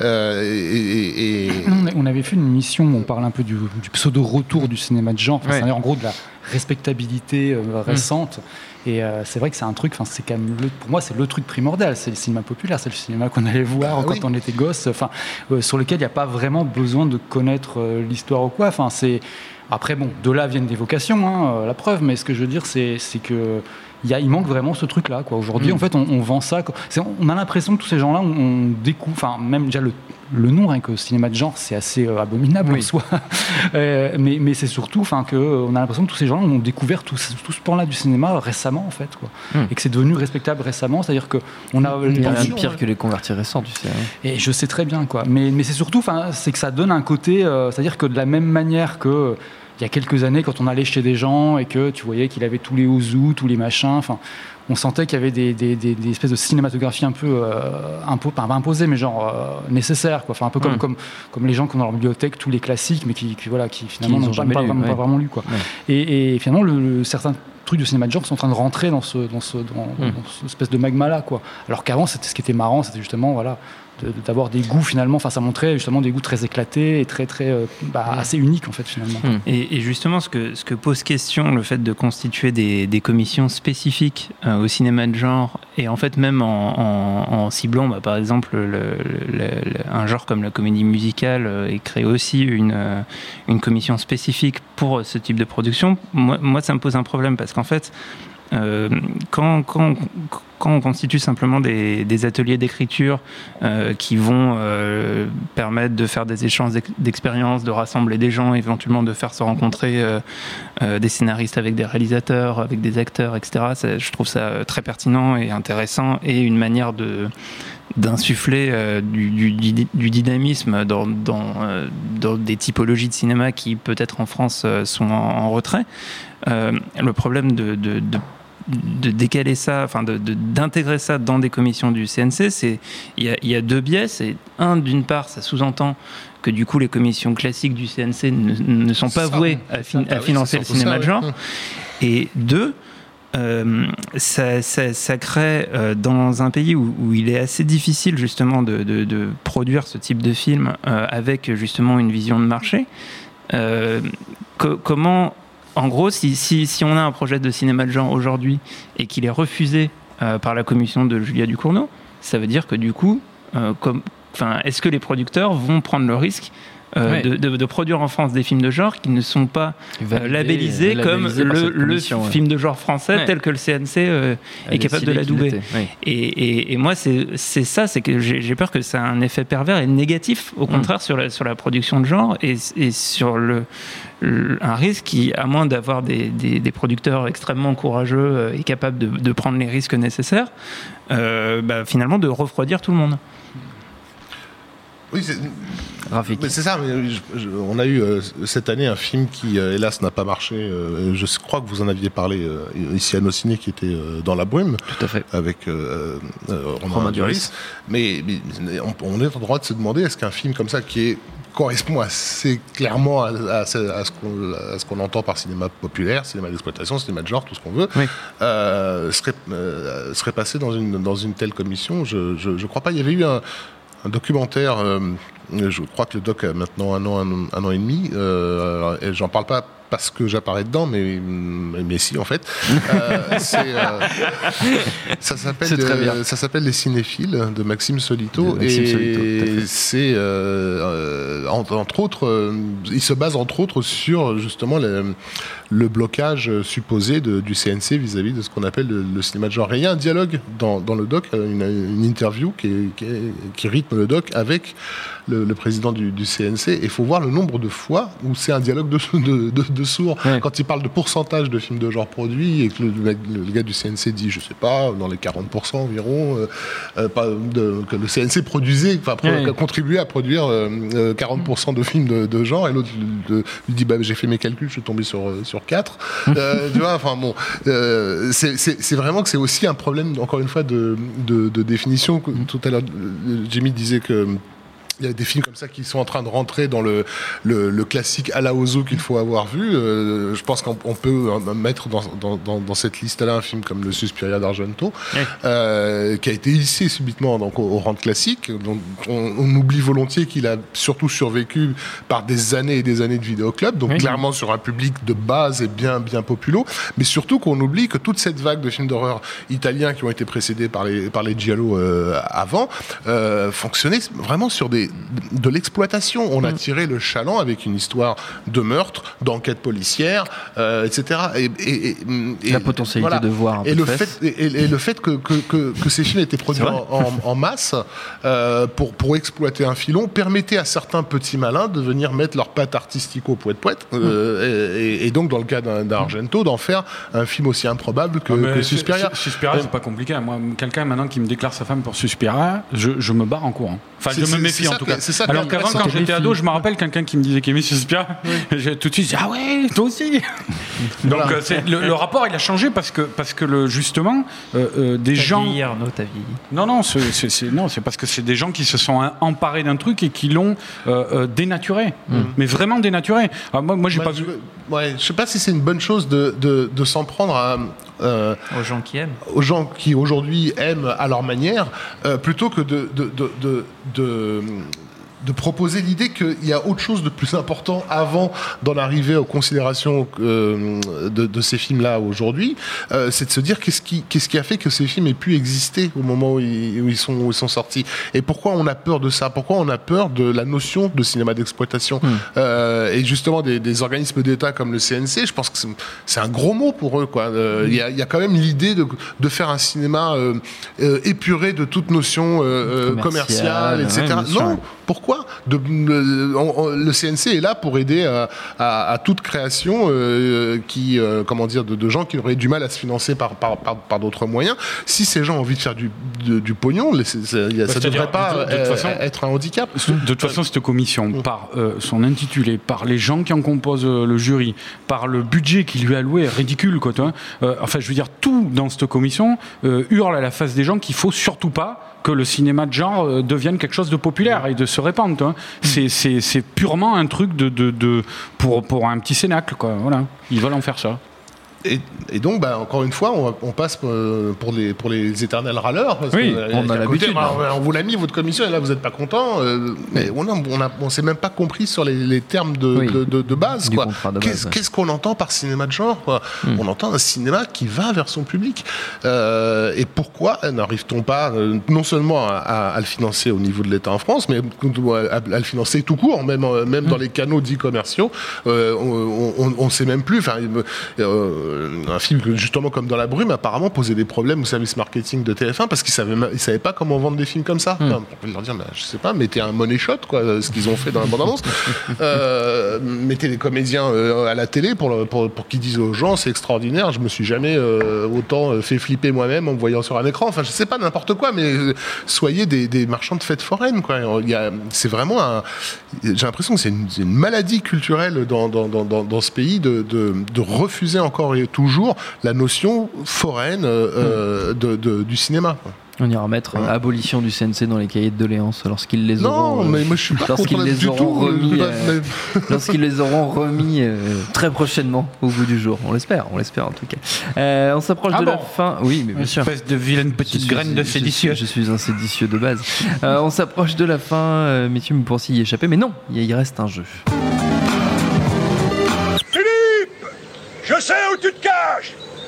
euh, et- et- et- On avait fait une émission où on parle un peu du, du pseudo-retour du cinéma de genre, Enfin, Ouais. c'est-à-dire en gros de la respectabilité euh, récente. Et euh, c'est vrai que c'est un truc, enfin, c'est quand même le- pour moi, c'est le truc primordial. C'est le cinéma populaire, c'est le cinéma qu'on allait voir Ah quand oui. on était gosse, enfin, euh, sur lequel il n'y a pas vraiment besoin de connaître euh, l'histoire ou quoi. Enfin, c'est après bon, de là viennent des vocations, hein, euh, la preuve. Mais ce que je veux dire, c'est que il, y a, il manque vraiment ce truc-là. Aujourd'hui, Mm. en fait, on, on vend ça. On a l'impression que tous ces gens-là, on, on découvre, enfin, même déjà le, le nom, rien que cinéma de genre, c'est assez euh, abominable Oui. en soi. *laughs* Euh, mais mais c'est surtout, enfin, que euh, on a l'impression que tous ces gens-là ont découvert tout, ce- tout ce pan-là du cinéma récemment, en fait, quoi. Mm. Et que c'est devenu respectable récemment. C'est-à-dire que on a Il n'y a rien de pire que les convertis récents, tu sais. hein. et je sais très bien quoi. Mais, mais c'est surtout, c'est que ça donne un côté, c'est-à-dire que de la même manière que il y a quelques années, quand on allait chez des gens et que tu voyais qu'il avait tous les ouzous, tous les machins, enfin, on sentait qu'il y avait des, des- des- des espèces de cinématographie un peu euh, impo- pas imposées, mais genre euh, nécessaires, quoi. Enfin, un peu comme, Mm. comme, comme les gens qui ont dans leur bibliothèque tous les classiques, mais qui, qui, voilà, qui finalement n'ont jamais pas vraiment, ouais. pas vraiment lu, quoi. Ouais. Et, et finalement, le, le- certains trucs de cinéma de genre sont en train de rentrer dans ce, dans ce, dans, Mm. dans cette espèce de magma là, quoi. Alors qu'avant, c'était ce qui était marrant, c'était justement, voilà, de- d'avoir des goûts finalement. Enfin, ça montrait justement des goûts très éclatés et très, très, euh, bah, assez uniques en fait finalement. Mm. Et, et justement, ce que, ce que pose question le fait de constituer des, des commissions spécifiques euh, au cinéma de genre, et en fait même en, en- en ciblant bah, par exemple le- le- le- un genre comme la comédie musicale euh, et créer aussi une, euh, une commission spécifique pour ce type de production, moi, moi ça me pose un problème parce qu'en fait, euh, quand, on constitue simplement des, ateliers d'écriture euh, qui vont euh, permettre de faire des échanges d'ex- d'expériences, de rassembler des gens, éventuellement de faire se rencontrer des scénaristes avec des réalisateurs, avec des acteurs, etc. Je trouve ça très pertinent et intéressant et une manière d'insuffler du, dynamisme dans, des typologies de cinéma qui peut-être en France sont en, retrait. Le problème de- de décaler ça, enfin de- de- d'intégrer ça dans des commissions du CNC, c'est il y a, il y a deux biais. C'est un, d'une part, ça sous-entend que du coup les commissions classiques du CNC ne, ne sont pas vouées à, fin- Ah à financer le cinéma ça, de genre. Et deux, euh, ça, ça- ça crée euh, dans un pays où, où il est assez difficile justement de, de- de produire ce type de film euh, avec justement une vision de marché. co- comment, en gros, si, si- on a un projet de cinéma de genre aujourd'hui et qu'il est refusé euh, par la commission de Julia Ducournau, ça veut dire que du coup, euh, est-ce que les producteurs vont prendre le risque euh, Ouais. de, de- de produire en France des films de genre qui ne sont pas euh, Validé- labellisés comme le, ouais. film de genre français Ouais. tel que le CNC euh, est capable de l'adouber. Et, et- et moi, c'est ça, c'est que j'ai peur que ça a un effet pervers et négatif, Mm. au contraire, sur, la, sur la production de genre et, et sur le, le- un risque qui, à moins d'avoir des, des- des producteurs extrêmement courageux et capables de, de prendre les risques nécessaires, euh, bah, finalement de refroidir tout le monde. Oui, c'est ça. mais je- je- on a eu euh, cette année un film qui, euh, hélas, n'a pas marché. euh, je crois que vous en aviez parlé ici à nos ciné, qui était dans la brume, Tout à fait. avec Romain, Duris. Mais, mais on, on est en droit de se demander est-ce qu'un film comme ça, qui est correspond assez clairement à, à ce, à ce qu'on entend par cinéma populaire, cinéma d'exploitation, cinéma de genre, tout ce qu'on veut, Oui. serait, serait passé dans une, dans une telle commission? Je ne crois pas. Il y avait eu un, un documentaire, euh, je crois que le doc a maintenant un an, un, un an et demi, euh, et j'en parle pas parce que j'apparais dedans, mais, mais si en fait. Euh, *laughs* euh, ça s'appelle euh, ça s'appelle Les Cinéphiles de Maxime Solito. De Maxime et c'est entre, autres, il se base entre autres sur justement le blocage supposé de- du CNC vis-à-vis de ce qu'on appelle le, le cinéma de genre. Et il y a un dialogue dans, dans le doc, euh, une, une interview qui, est- qui est- qui rythme le doc avec le, le président du, du CNC. Et il faut voir le nombre de fois où c'est un dialogue de, de, de- de sourds. Quand il parle de pourcentage de films de genre produits et que le, gars du CNC dit, je sais pas, dans les 40% environ, euh, euh, pas de- que le CNC produisait, enfin, pro- Ouais. contribuait à produire euh, euh, 40% de films de, genre. Et l'autre lui dit, bah, j'ai fait mes calculs, je suis tombé sur, sur 4. Euh, *laughs* tu vois, enfin bon, euh, c'est- vraiment que c'est aussi un problème, encore une fois, de, de, de définition. Tout à l'heure, euh, Jimmy disait que. Il y a des films comme ça qui sont en train de rentrer dans le, le, le classique à la Ozu qu'il faut avoir vu. Euh, je pense qu'on on peut euh, mettre dans, dans, dans, dans cette liste-là un film comme Le Suspiria d'Argento, euh, qui a été hissé subitement donc, au, au rang de classique. Donc, on, on oublie volontiers qu'il a surtout survécu par des années et des années de vidéoclub, donc clairement sur un public de base et bien, bien populo, mais surtout qu'on oublie que toute cette vague de films d'horreur italiens qui ont été précédés par les, par les giallo euh, avant fonctionnait vraiment sur des, de l'exploitation. On a tiré le chaland avec une histoire de meurtre, d'enquête policière, euh, etc. Et, et- et- et- La potentialité de voir un peu et de le fait et, et- et le fait que, que, que, que ces films étaient produits en, en- en masse euh, pour, pour exploiter un filon permettait à certains petits malins de venir mettre leur patte artistique au poète poète euh, et, et donc dans le cas d'un d'un Argento d'en faire un film aussi improbable que, Ah, que Su- Suspiria. Su- Suspiria, c'est pas compliqué. Moi, quelqu'un maintenant qui me déclare sa femme pour Suspiria, je, je me barre en courant. Enfin, je me méfie en tout cas. ça Alors qu'avant, quand j'étais ado, je me rappelle quelqu'un qui me disait qu'il aimait Suspiria. J'ai tout de suite dit Ah ouais, toi aussi *laughs* Donc, Voilà. euh, le, le rapport, il a changé parce que, parce que le, justement, euh, euh, des gens. vieilli, Arnaud, t'as vieilli. Non, non, c'est parce que c'est des gens qui se sont emparés d'un truc et qui l'ont euh, euh, dénaturé. Mais vraiment dénaturé. Alors, moi, moi j'ai Ouais, pas je, vu. ouais, je sais pas si c'est une bonne chose de, de, de s'en prendre à, euh, Aux gens qui aiment. aux gens qui aujourd'hui aiment à leur manière, euh, plutôt que de, de, de, de, de- proposer l'idée qu'il y a autre chose de plus important avant d'en arriver aux considérations euh, de, de ces films-là aujourd'hui, euh, c'est de se dire qu'est-ce qui, qu'est-ce qui a fait que ces films aient pu exister au moment où ils, où ils sont, où ils sont sortis et pourquoi on a peur de ça, pourquoi on a peur de la notion de cinéma d'exploitation? Euh, et justement des, des organismes d'État comme le CNC, je pense que c'est- un gros mot pour eux. quoi. Il y, a, y a quand même l'idée de, de faire un cinéma épuré de toute notion Commercial, commerciale, etc. ouais, non, ouais. De, le, on- on- le CNC est là pour aider à, à- à toute création euh, qui, euh, comment dire, de, de gens qui auraient du mal à se financer par, par, par, par d'autres moyens. Si ces gens ont envie de faire du, de- du pognon, les- Bah, ça ne c'est-à-dire, devrait pas de- euh, façon- être un handicap. De toute façon, cette commission, par euh, son intitulé, par les gens qui en composent euh, le jury, par le budget qui lui est alloué, est ridicule, quoi. Euh, enfin, je veux dire, tout dans cette commission euh, hurle à la face des gens qu'il faut surtout pas que le cinéma de genre euh, devienne quelque chose de populaire et de se répandre. tu vois. C'est- C'est c'est purement un truc de, de, de- pour, pour un petit cénacle, quoi. Voilà. Ils veulent en faire ça. Et, et donc, bah, encore une fois, on, on passe euh, pour les, pour les éternels râleurs. Parce Oui, que, euh, on a l'habitude. bah, on vous l'a mis, votre commission, et là, vous n'êtes pas content. euh, mais on on s'est même pas compris sur les, les termes de, Oui. de, de- de base. Qu'est-ce qu'on entend par cinéma de genre quoi Hmm. On entend un cinéma qui va vers son public. Euh, et pourquoi n'arrive-t-on pas, euh, non seulement à, à- à le financer au niveau de l'État en France, mais à, à le financer tout court, même, même Hmm. dans les canaux dits commerciaux On ne sait même plus. Enfin, un film que, justement comme dans la brume, apparemment posait des problèmes au service marketing de TF1 parce qu'ils savaient, ils savaient pas comment vendre des films comme ça. Enfin, on peut leur dire, bah, je sais pas, mettez un money shot, quoi, euh, ce qu'ils ont fait dans la bande-annonce. *laughs* Euh, mettez les comédiens euh, à la télé pour, pour, pour qu'ils disent aux gens, c'est extraordinaire. Je me suis jamais euh, autant euh, fait flipper moi-même en me voyant sur un écran. Enfin, je sais pas n'importe quoi, mais euh, soyez des, des marchands de fêtes foraines, quoi. C'est vraiment un. J'ai l'impression que c'est une, maladie culturelle dans, dans, dans, dans, dans ce pays de, de, de refuser encore et toujours la notion foraine euh, euh, de, de- du cinéma. quoi. On ira mettre euh, abolition du CNC dans les cahiers de doléances lorsqu'ils les Non, auront. euh, mais moi, je suis pas lorsqu'ils contre les du auront tout, remis. euh, lorsqu'ils les auront remis euh, très prochainement au bout du jour. On l'espère, on l'espère en tout cas. Euh, on s'approche Ah de la bon fin. Oui, mais bien sûr. Espèce de vilaine Je petite suis- graine de je suis- séditieux. Je suis un séditieux de base. Euh, on s'approche de la fin, euh, messieurs, mais pour s'y échapper. Mais non, il y- il reste un jeu.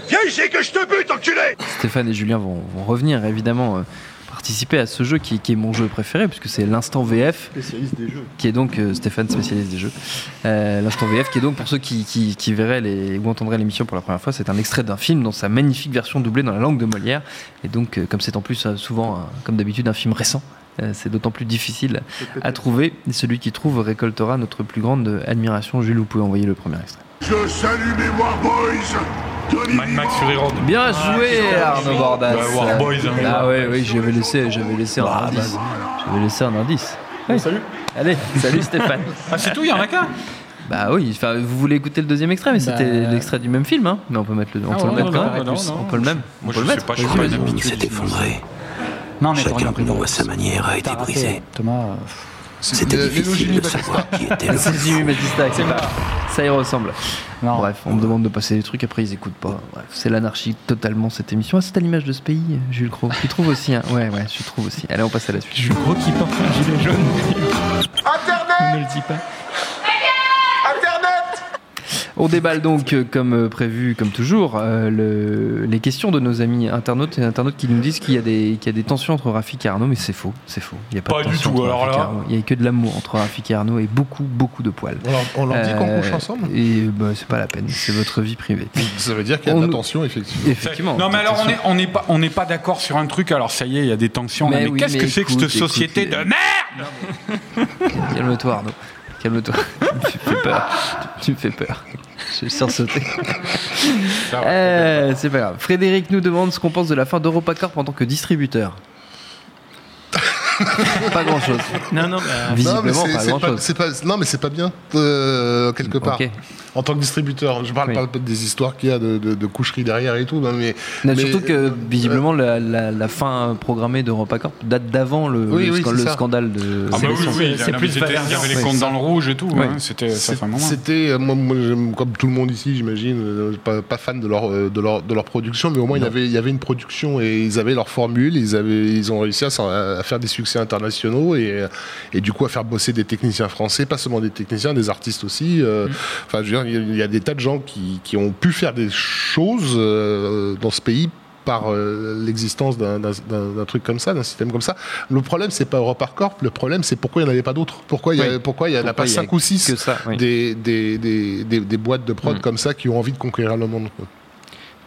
Viens ici que je te bute, enculé Stéphane et Julien vont, vont revenir évidemment euh, participer à ce jeu qui, qui est mon jeu préféré puisque c'est l'instant VF Spécialiste des jeux. qui est donc euh, Stéphane spécialiste des jeux. Euh, l'instant VF qui est donc pour ceux qui, qui- qui verraient les, ou entendraient l'émission pour la première fois c'est un extrait d'un film dans sa magnifique version doublée dans la langue de Molière. Et donc euh, comme c'est en plus euh, souvent un- comme d'habitude un film récent c'est d'autant plus difficile à trouver. Et celui qui trouve récoltera notre plus grande admiration. Jules vous pouvez envoyer le premier extrait Je salue mes Warboys Mad Max Fury Road. Bien joué Arnaud Bordas. Bah, War Boys, hein. Ah ouais, oui, j'avais laissé, j'avais laissé un indice. J'avais laissé un indice. Oui. Salut. Allez, salut Stéphane. *laughs* Ah, c'est tout, il y en a qu'un Bah oui, enfin, vous voulez écouter le deuxième extrait, mais c'était Bah. l'extrait du même film, hein. Mais on peut mettre le, on Ah peut le mettre non, quand même. non, non, On peut le même. On Moi, peut je le sais mettre. pas, je suis pas s'est effondré. Non, mais Chacun de nous, à sa manière, a été brisé. Thomas. C'était le- difficile de savoir qui était *laughs* le C'est Batista, c'est pas. Ça y ressemble. Non. Bref, on me demande de passer des trucs, après ils écoutent pas. Bref, c'est l'anarchie totalement cette émission. Ah, c'est à l'image de ce pays, Jules Cro. Tu trouves aussi, hein Ouais, ouais, je trouve aussi. Allez, on passe à la suite. Je crois qu'il porte un gilet jaune. On ne le dit pas. On déballe donc, euh, comme euh, prévu, comme toujours, euh, le- les questions de nos amis internautes et internautes qui nous disent qu'il y, a des- qu'il y a des tensions entre Rafik et Arnaud, mais c'est faux, c'est faux. Il n'y a pas, Pas de du tout, entre alors Rafik et là. Arnaud. Il n'y a que de l'amour entre Rafik et Arnaud et beaucoup, beaucoup de poils. On leur, on leur dit qu'on Euh, couche ensemble? Et bah, c'est pas la peine, c'est votre vie privée. *laughs* Ça veut dire qu'il y a On de la tension, effectivement. Effectivement. Non, mais alors on n'est pas, d'accord sur un truc, alors ça y est, il y a des tensions. Mais Mais, oui, qu'est-ce que c'est que cette société écoute, de merde? *laughs* Calme-toi, Arnaud. Calme-toi. *laughs* tu me fais peur. Tu me fais peur. Je vais sursauter. *laughs* Ça va. Euh, c'est pas grave. Frédéric nous demande ce qu'on pense de la fin d'EuropaCorp en tant que distributeur. *laughs* pas grand chose. Non, non, bah, Non, mais Visiblement, c'est- pas grand pas, chose. pas- non, mais c'est pas bien, euh, quelque part. En tant que distributeur, je parle Oui. pas des histoires qu'il y a de, de, de coucherie derrière et tout, non, mais. Non, mais- surtout que euh, visiblement la, la- la fin programmée d'EuropaCorp date d'avant le, Oui, le oui, scan- c'est le ça. scandale de Ah bah oui, c'est plus il y avait les Oui, comptes dans le rouge et tout. Oui. hein, C'était. C'était, euh, moi, moi, j'aime- comme tout le monde ici, j'imagine, pas, pas fan de leur, de, leur, de leur production, mais au moins il y, avait, il y avait une production et ils avaient leur formule, ils, avaient, ils ont réussi à faire des succès internationaux et, euh, et du coup à faire bosser des techniciens français, pas seulement des techniciens, des artistes aussi. euh, Enfin, je veux dire, il y a- des tas de gens qui, qui ont pu faire des choses euh, dans ce pays par l'existence d'un- truc comme ça, d'un système comme ça. Le problème, c'est pas EuropaCorp, le problème, c'est pourquoi il n'y en avait pas d'autres? Pourquoi il y a- Oui. pourquoi il y en a pas il y a 5 ou 6 que ça, oui. des, des, des, des, des boîtes de prod Mm. comme ça qui ont envie de conquérir le monde. quoi?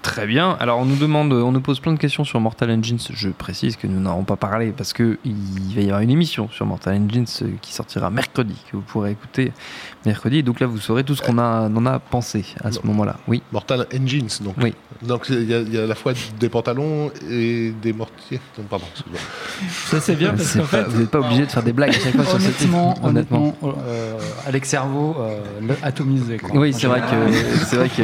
Très bien. Alors on nous demande, on nous pose plein de questions sur Mortal Engines. Je précise que nous n'en pas parlé parce que il va y avoir une émission sur Mortal Engines euh, qui sortira mercredi que vous pourrez écouter mercredi. Et donc là vous saurez tout ce qu'on a, en a pensé à ce moment-là. Oui. Mortal Engines, donc. Oui. Donc il y, a- il y a à la fois des pantalons et des mortiers. Non, pardon, ça c'est bien parce C'est qu'en fait, vous n'êtes pas obligé de faire des blagues à chaque fois sur ce titre. Honnêtement, honnêtement, euh, Alex Servo, euh, atomisé. Quoi. Oui, c'est vrai que c'est vrai que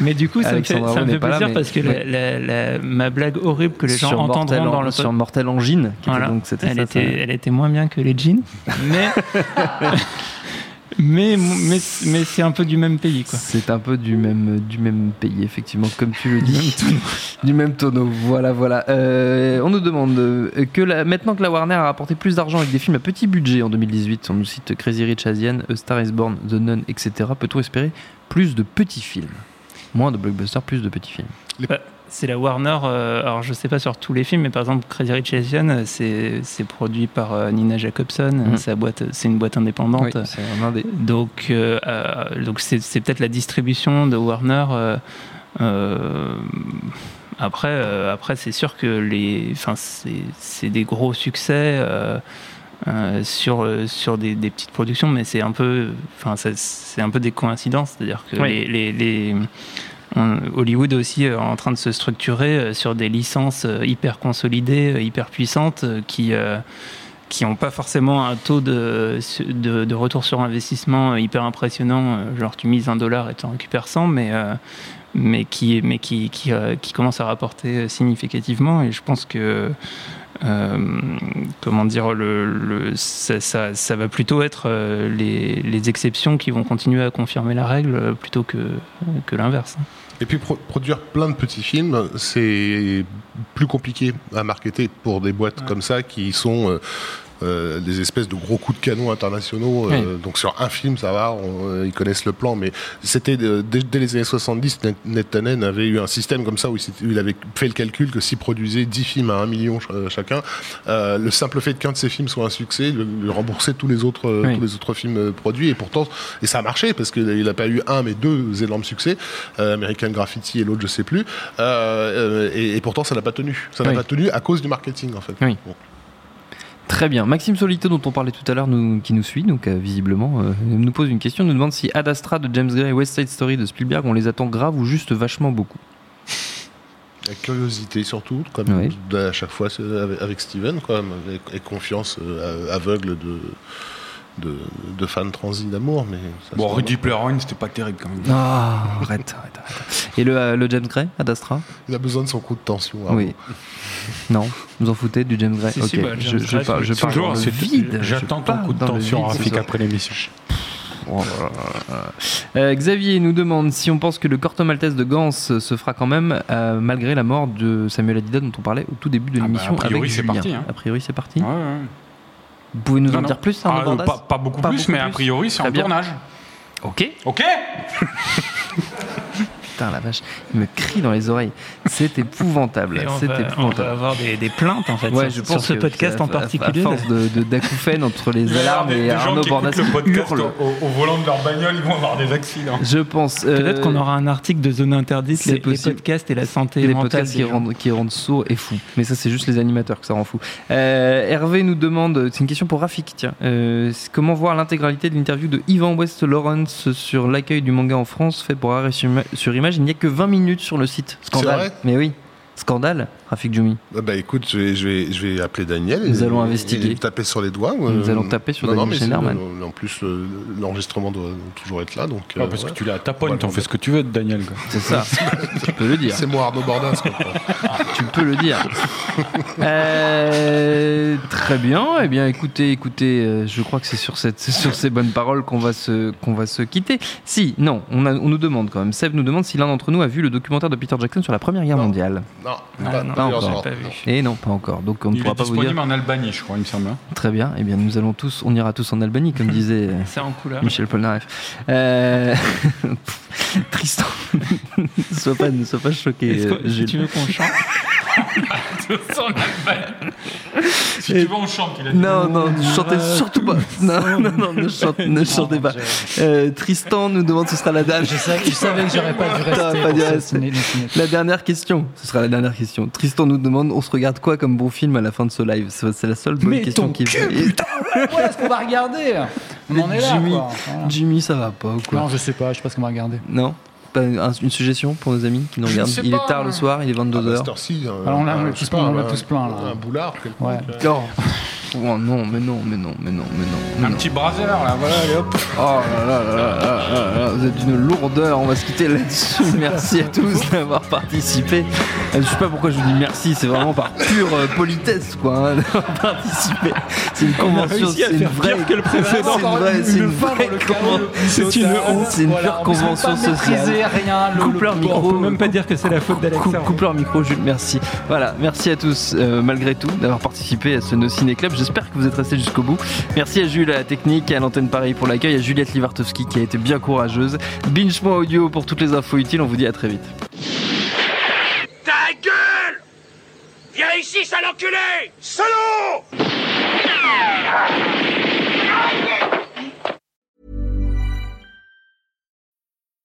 mais du coup, ça fait, ça me fait n'est pas là, mais- parce que la- ouais. la- la- ma blague horrible que les gens sur entendront dans le sur Mortal Engine, qui était donc c'était elle, ça, était, ça- elle était moins bien que les jeans, mais, *laughs* mais, mais, mais c'est un peu du même pays. Quoi. C'est un peu du même, du même pays, effectivement, comme tu le dis. *laughs* du même tonneau. Voilà, voilà. Euh, on nous demande euh, que la- maintenant que la Warner a rapporté plus d'argent avec des films à petit budget en 2018, on nous cite Crazy Rich Asian, A Star is Born, The Nun, etc. Peut-on espérer plus de petits films? Moins de blockbusters, plus de petits films. C'est la Warner, euh, alors je sais pas sur tous les films, mais par exemple Crazy Rich Asian, euh, c'est c'est produit par euh, Nina Jacobson, Mhm. c'est la boîte- c'est une boîte indépendante. Oui, c'est un indé. Donc, euh, euh, donc c'est, c'est peut-être la distribution de Warner. euh, euh, après, euh, après, c'est sûr que les, enfin, c'est, c'est des gros succès euh, sur euh, sur des, des petites productions, mais c'est un peu, c'est un peu des coïncidences, c'est-à-dire que Oui. les, les- les- on- Hollywood est aussi euh, en train de se structurer sur des licences hyper consolidées, hyper puissantes, qui qui n'ont pas forcément un taux de, de, de retour sur investissement hyper impressionnant, genre tu mises un dollar et tu en récupères 100, mais, euh, mais, qui, mais qui, qui, euh, qui commence à rapporter significativement. Et je pense que, comment dire, le, le- ça, ça, ça va plutôt être euh, les, les exceptions qui vont continuer à confirmer la règle euh, plutôt que, que l'inverse. hein. Et puis pro- produire plein de petits films, c'est plus compliqué à marketer pour des boîtes comme ça qui sont euh, des espèces de gros coups de canon internationaux. euh, Oui. Donc sur un film, ça va, on- euh, ils connaissent le plan, mais c'était dès, dès les années 70, Net- Netanen avait eu un système comme ça où il, avait fait le calcul que s'il produisait 10 films à 1 million ch- chacun, le simple fait qu'un de ces films soit un succès, lui, remboursait tous les autres, Oui. tous les autres films produits, et pourtant, et ça a marché parce qu'il n'a pas eu un mais deux énormes succès, American Graffiti et l'autre je sais plus, et, et pourtant ça n'a pas tenu, ça n'a Oui. pas tenu à cause du marketing en fait. Oui. Bon. Très bien. Maxime Solito, dont on parlait tout à l'heure, qui nous suit, donc euh, visiblement, euh, nous pose une question, nous demande si Ad Astra de James Gray et West Side Story de Spielberg, on les attend grave ou juste vachement beaucoup? La curiosité surtout, comme Oui. à chaque fois avec, Steven, quoi, et, et confiance euh, aveugle de, de, de fans transis d'amour. Mais ça Bon, Rudy Player One, c'était pas terrible quand même. Ah, arrête, arrête, arrête. Et le, euh, le James Gray, Ad Astra Il a besoin de son coup de tension. Oui. Non, vous en foutez du James Gray Si, Ok, si, bah, je, James je parle, je c'est parle toujours, vide. j'attends Je ton coup de tension, Rafik, après l'émission. Oh là là là. Euh, Xavier nous demande si on pense que le Corto Maltese de Gans se fera quand même euh, malgré la mort de Samuel Hadida dont on parlait au tout début de Ah bah, l'émission a priori, avec c'est parti, hein. A priori c'est parti. Ouais, ouais. Vous pouvez nous Non, en non. dire plus Arnaud Ah, pas, pas beaucoup plus, mais a priori, c'est en tournage. Ok. Ok *laughs* Putain la vache, il me crie dans les oreilles. C'est épouvantable. C'est va, on épouvantable. va avoir des, des plaintes en fait Ouais, sur, je sur pense ce podcast en particulier. À force de, d'acouphènes entre les alarmes et Arnaud Bordas qui podcast hurle. au, au volant de leur bagnole, ils vont avoir des accidents. Je pense. euh, Peut-être qu'on aura un article de zone interdite, les, les podcasts et la santé les mentale. podcasts qui rendent, qui rendent sourds et fous. Mais ça, c'est juste les animateurs que ça rend fou. Euh, Hervé nous demande, c'est une question pour Rafik, tiens, euh, comment voir l'intégralité de l'interview de Ivan West Lawrence sur l'accueil du manga en France fait pour Arrêt sur Ima- sur Image Il n'y a que 20 minutes sur le site. Scandale. vrai Mais oui, scandale, Rafik Djoumi. Ah Bah écoute, je vais, je vais, je vais appeler Daniel. Nous et- allons investiguer. Et taper sur les doigts. Nous allons taper sur non, Daniel Schneiderman. En plus, le- l'enregistrement doit toujours être là. Donc, Ah, euh, parce ouais. que tu l'as à ta Voilà. t'en fais ce que tu veux de Daniel. C'est ça, *laughs* tu peux le dire. C'est moi Arnaud Bordas. *laughs* tu peux le dire. *laughs* Euh, très bien. Eh bien, écoutez, écoutez, euh, je crois que c'est sur, cette, sur ces bonnes paroles qu'on va se, qu'on va se quitter. Si, non, on, a- on nous demande quand même. Seb nous demande si l'un d'entre nous a vu le documentaire de Peter Jackson sur la Première Guerre mondiale. Non, Ah, pas, non, pas encore. encore. Pas vu. Et non, pas encore. Donc on ne Il pourra pas vous dire. disponible en Albanie, je crois, il me semble. hein. Très bien. Eh bien, nous allons tous, on ira tous en Albanie, comme *laughs* disait. euh, C'est en couleur. Michel Polnareff. Euh... *laughs* Tristan, ne sois pas, ne sois pas choqué, Est-ce que- si tu veux qu'on chante? Si tu veux, on chante. Il a dit. Non, non, ne chantez surtout pas. *laughs* Non, non, non, ne, chante- ne chantez pas. Euh, Tristan nous demande ce sera la dernière. Je savais, je savais que j'aurais pas dû rester. Pas pour dû rester. La dernière question, ce sera la dernière question. Tristan nous demande on se regarde quoi comme bon film à la fin de ce live? C'est la seule bonne Mais question ton qui cul, putain, voilà ce qu'on va regarder? On en est là, Jimmy, quoi. Voilà. Jimmy, ça va pas ou quoi Non, je sais pas, je sais pas ce qu'on va regarder. Non? Pas un- une suggestion pour nos amis qui nous regardent Il pas. est tard le soir, il est Ah, bah, 22h. cette heure-ci, euh, Alors, on l'a- tous plein, on l'a un- tous plein, là. Un boulard, quelconque, Ouais. Oh. Non, mais non, mais non, mais non, mais non. mais Un non. petit brasser, là, voilà, allez hop. Oh là là là là là là là, vous êtes d'une lourdeur, on va se quitter là-dessus. *laughs* Merci à tous d'avoir participé. Euh, Je sais pas pourquoi je vous dis merci, c'est vraiment par pure euh, politesse quoi, hein, *laughs* d'avoir participé. C'est une convention, c'est une vraie, pire que le précédent. c'est une vraie, c'est une vraie convention. C'est une honte. C'est une pure convention pas maîtriser sociale. rien. Le, Coupe le- leur le- micro. On peut même pas dire que c'est la faute d'Alexa. Coupe, coupe leur micro, Jules, merci. Voilà, merci à tous, euh, malgré tout, d'avoir participé à ce No Ciné Club. J'espère que vous êtes restés jusqu'au bout. Merci à Jules à la technique et à l'antenne Paris pour l'accueil, à Juliette Livartowski qui a été bien courageuse. Binge.audio audio pour toutes les infos utiles. On vous dit à très vite. Ta gueule Viens ici, sale Salaud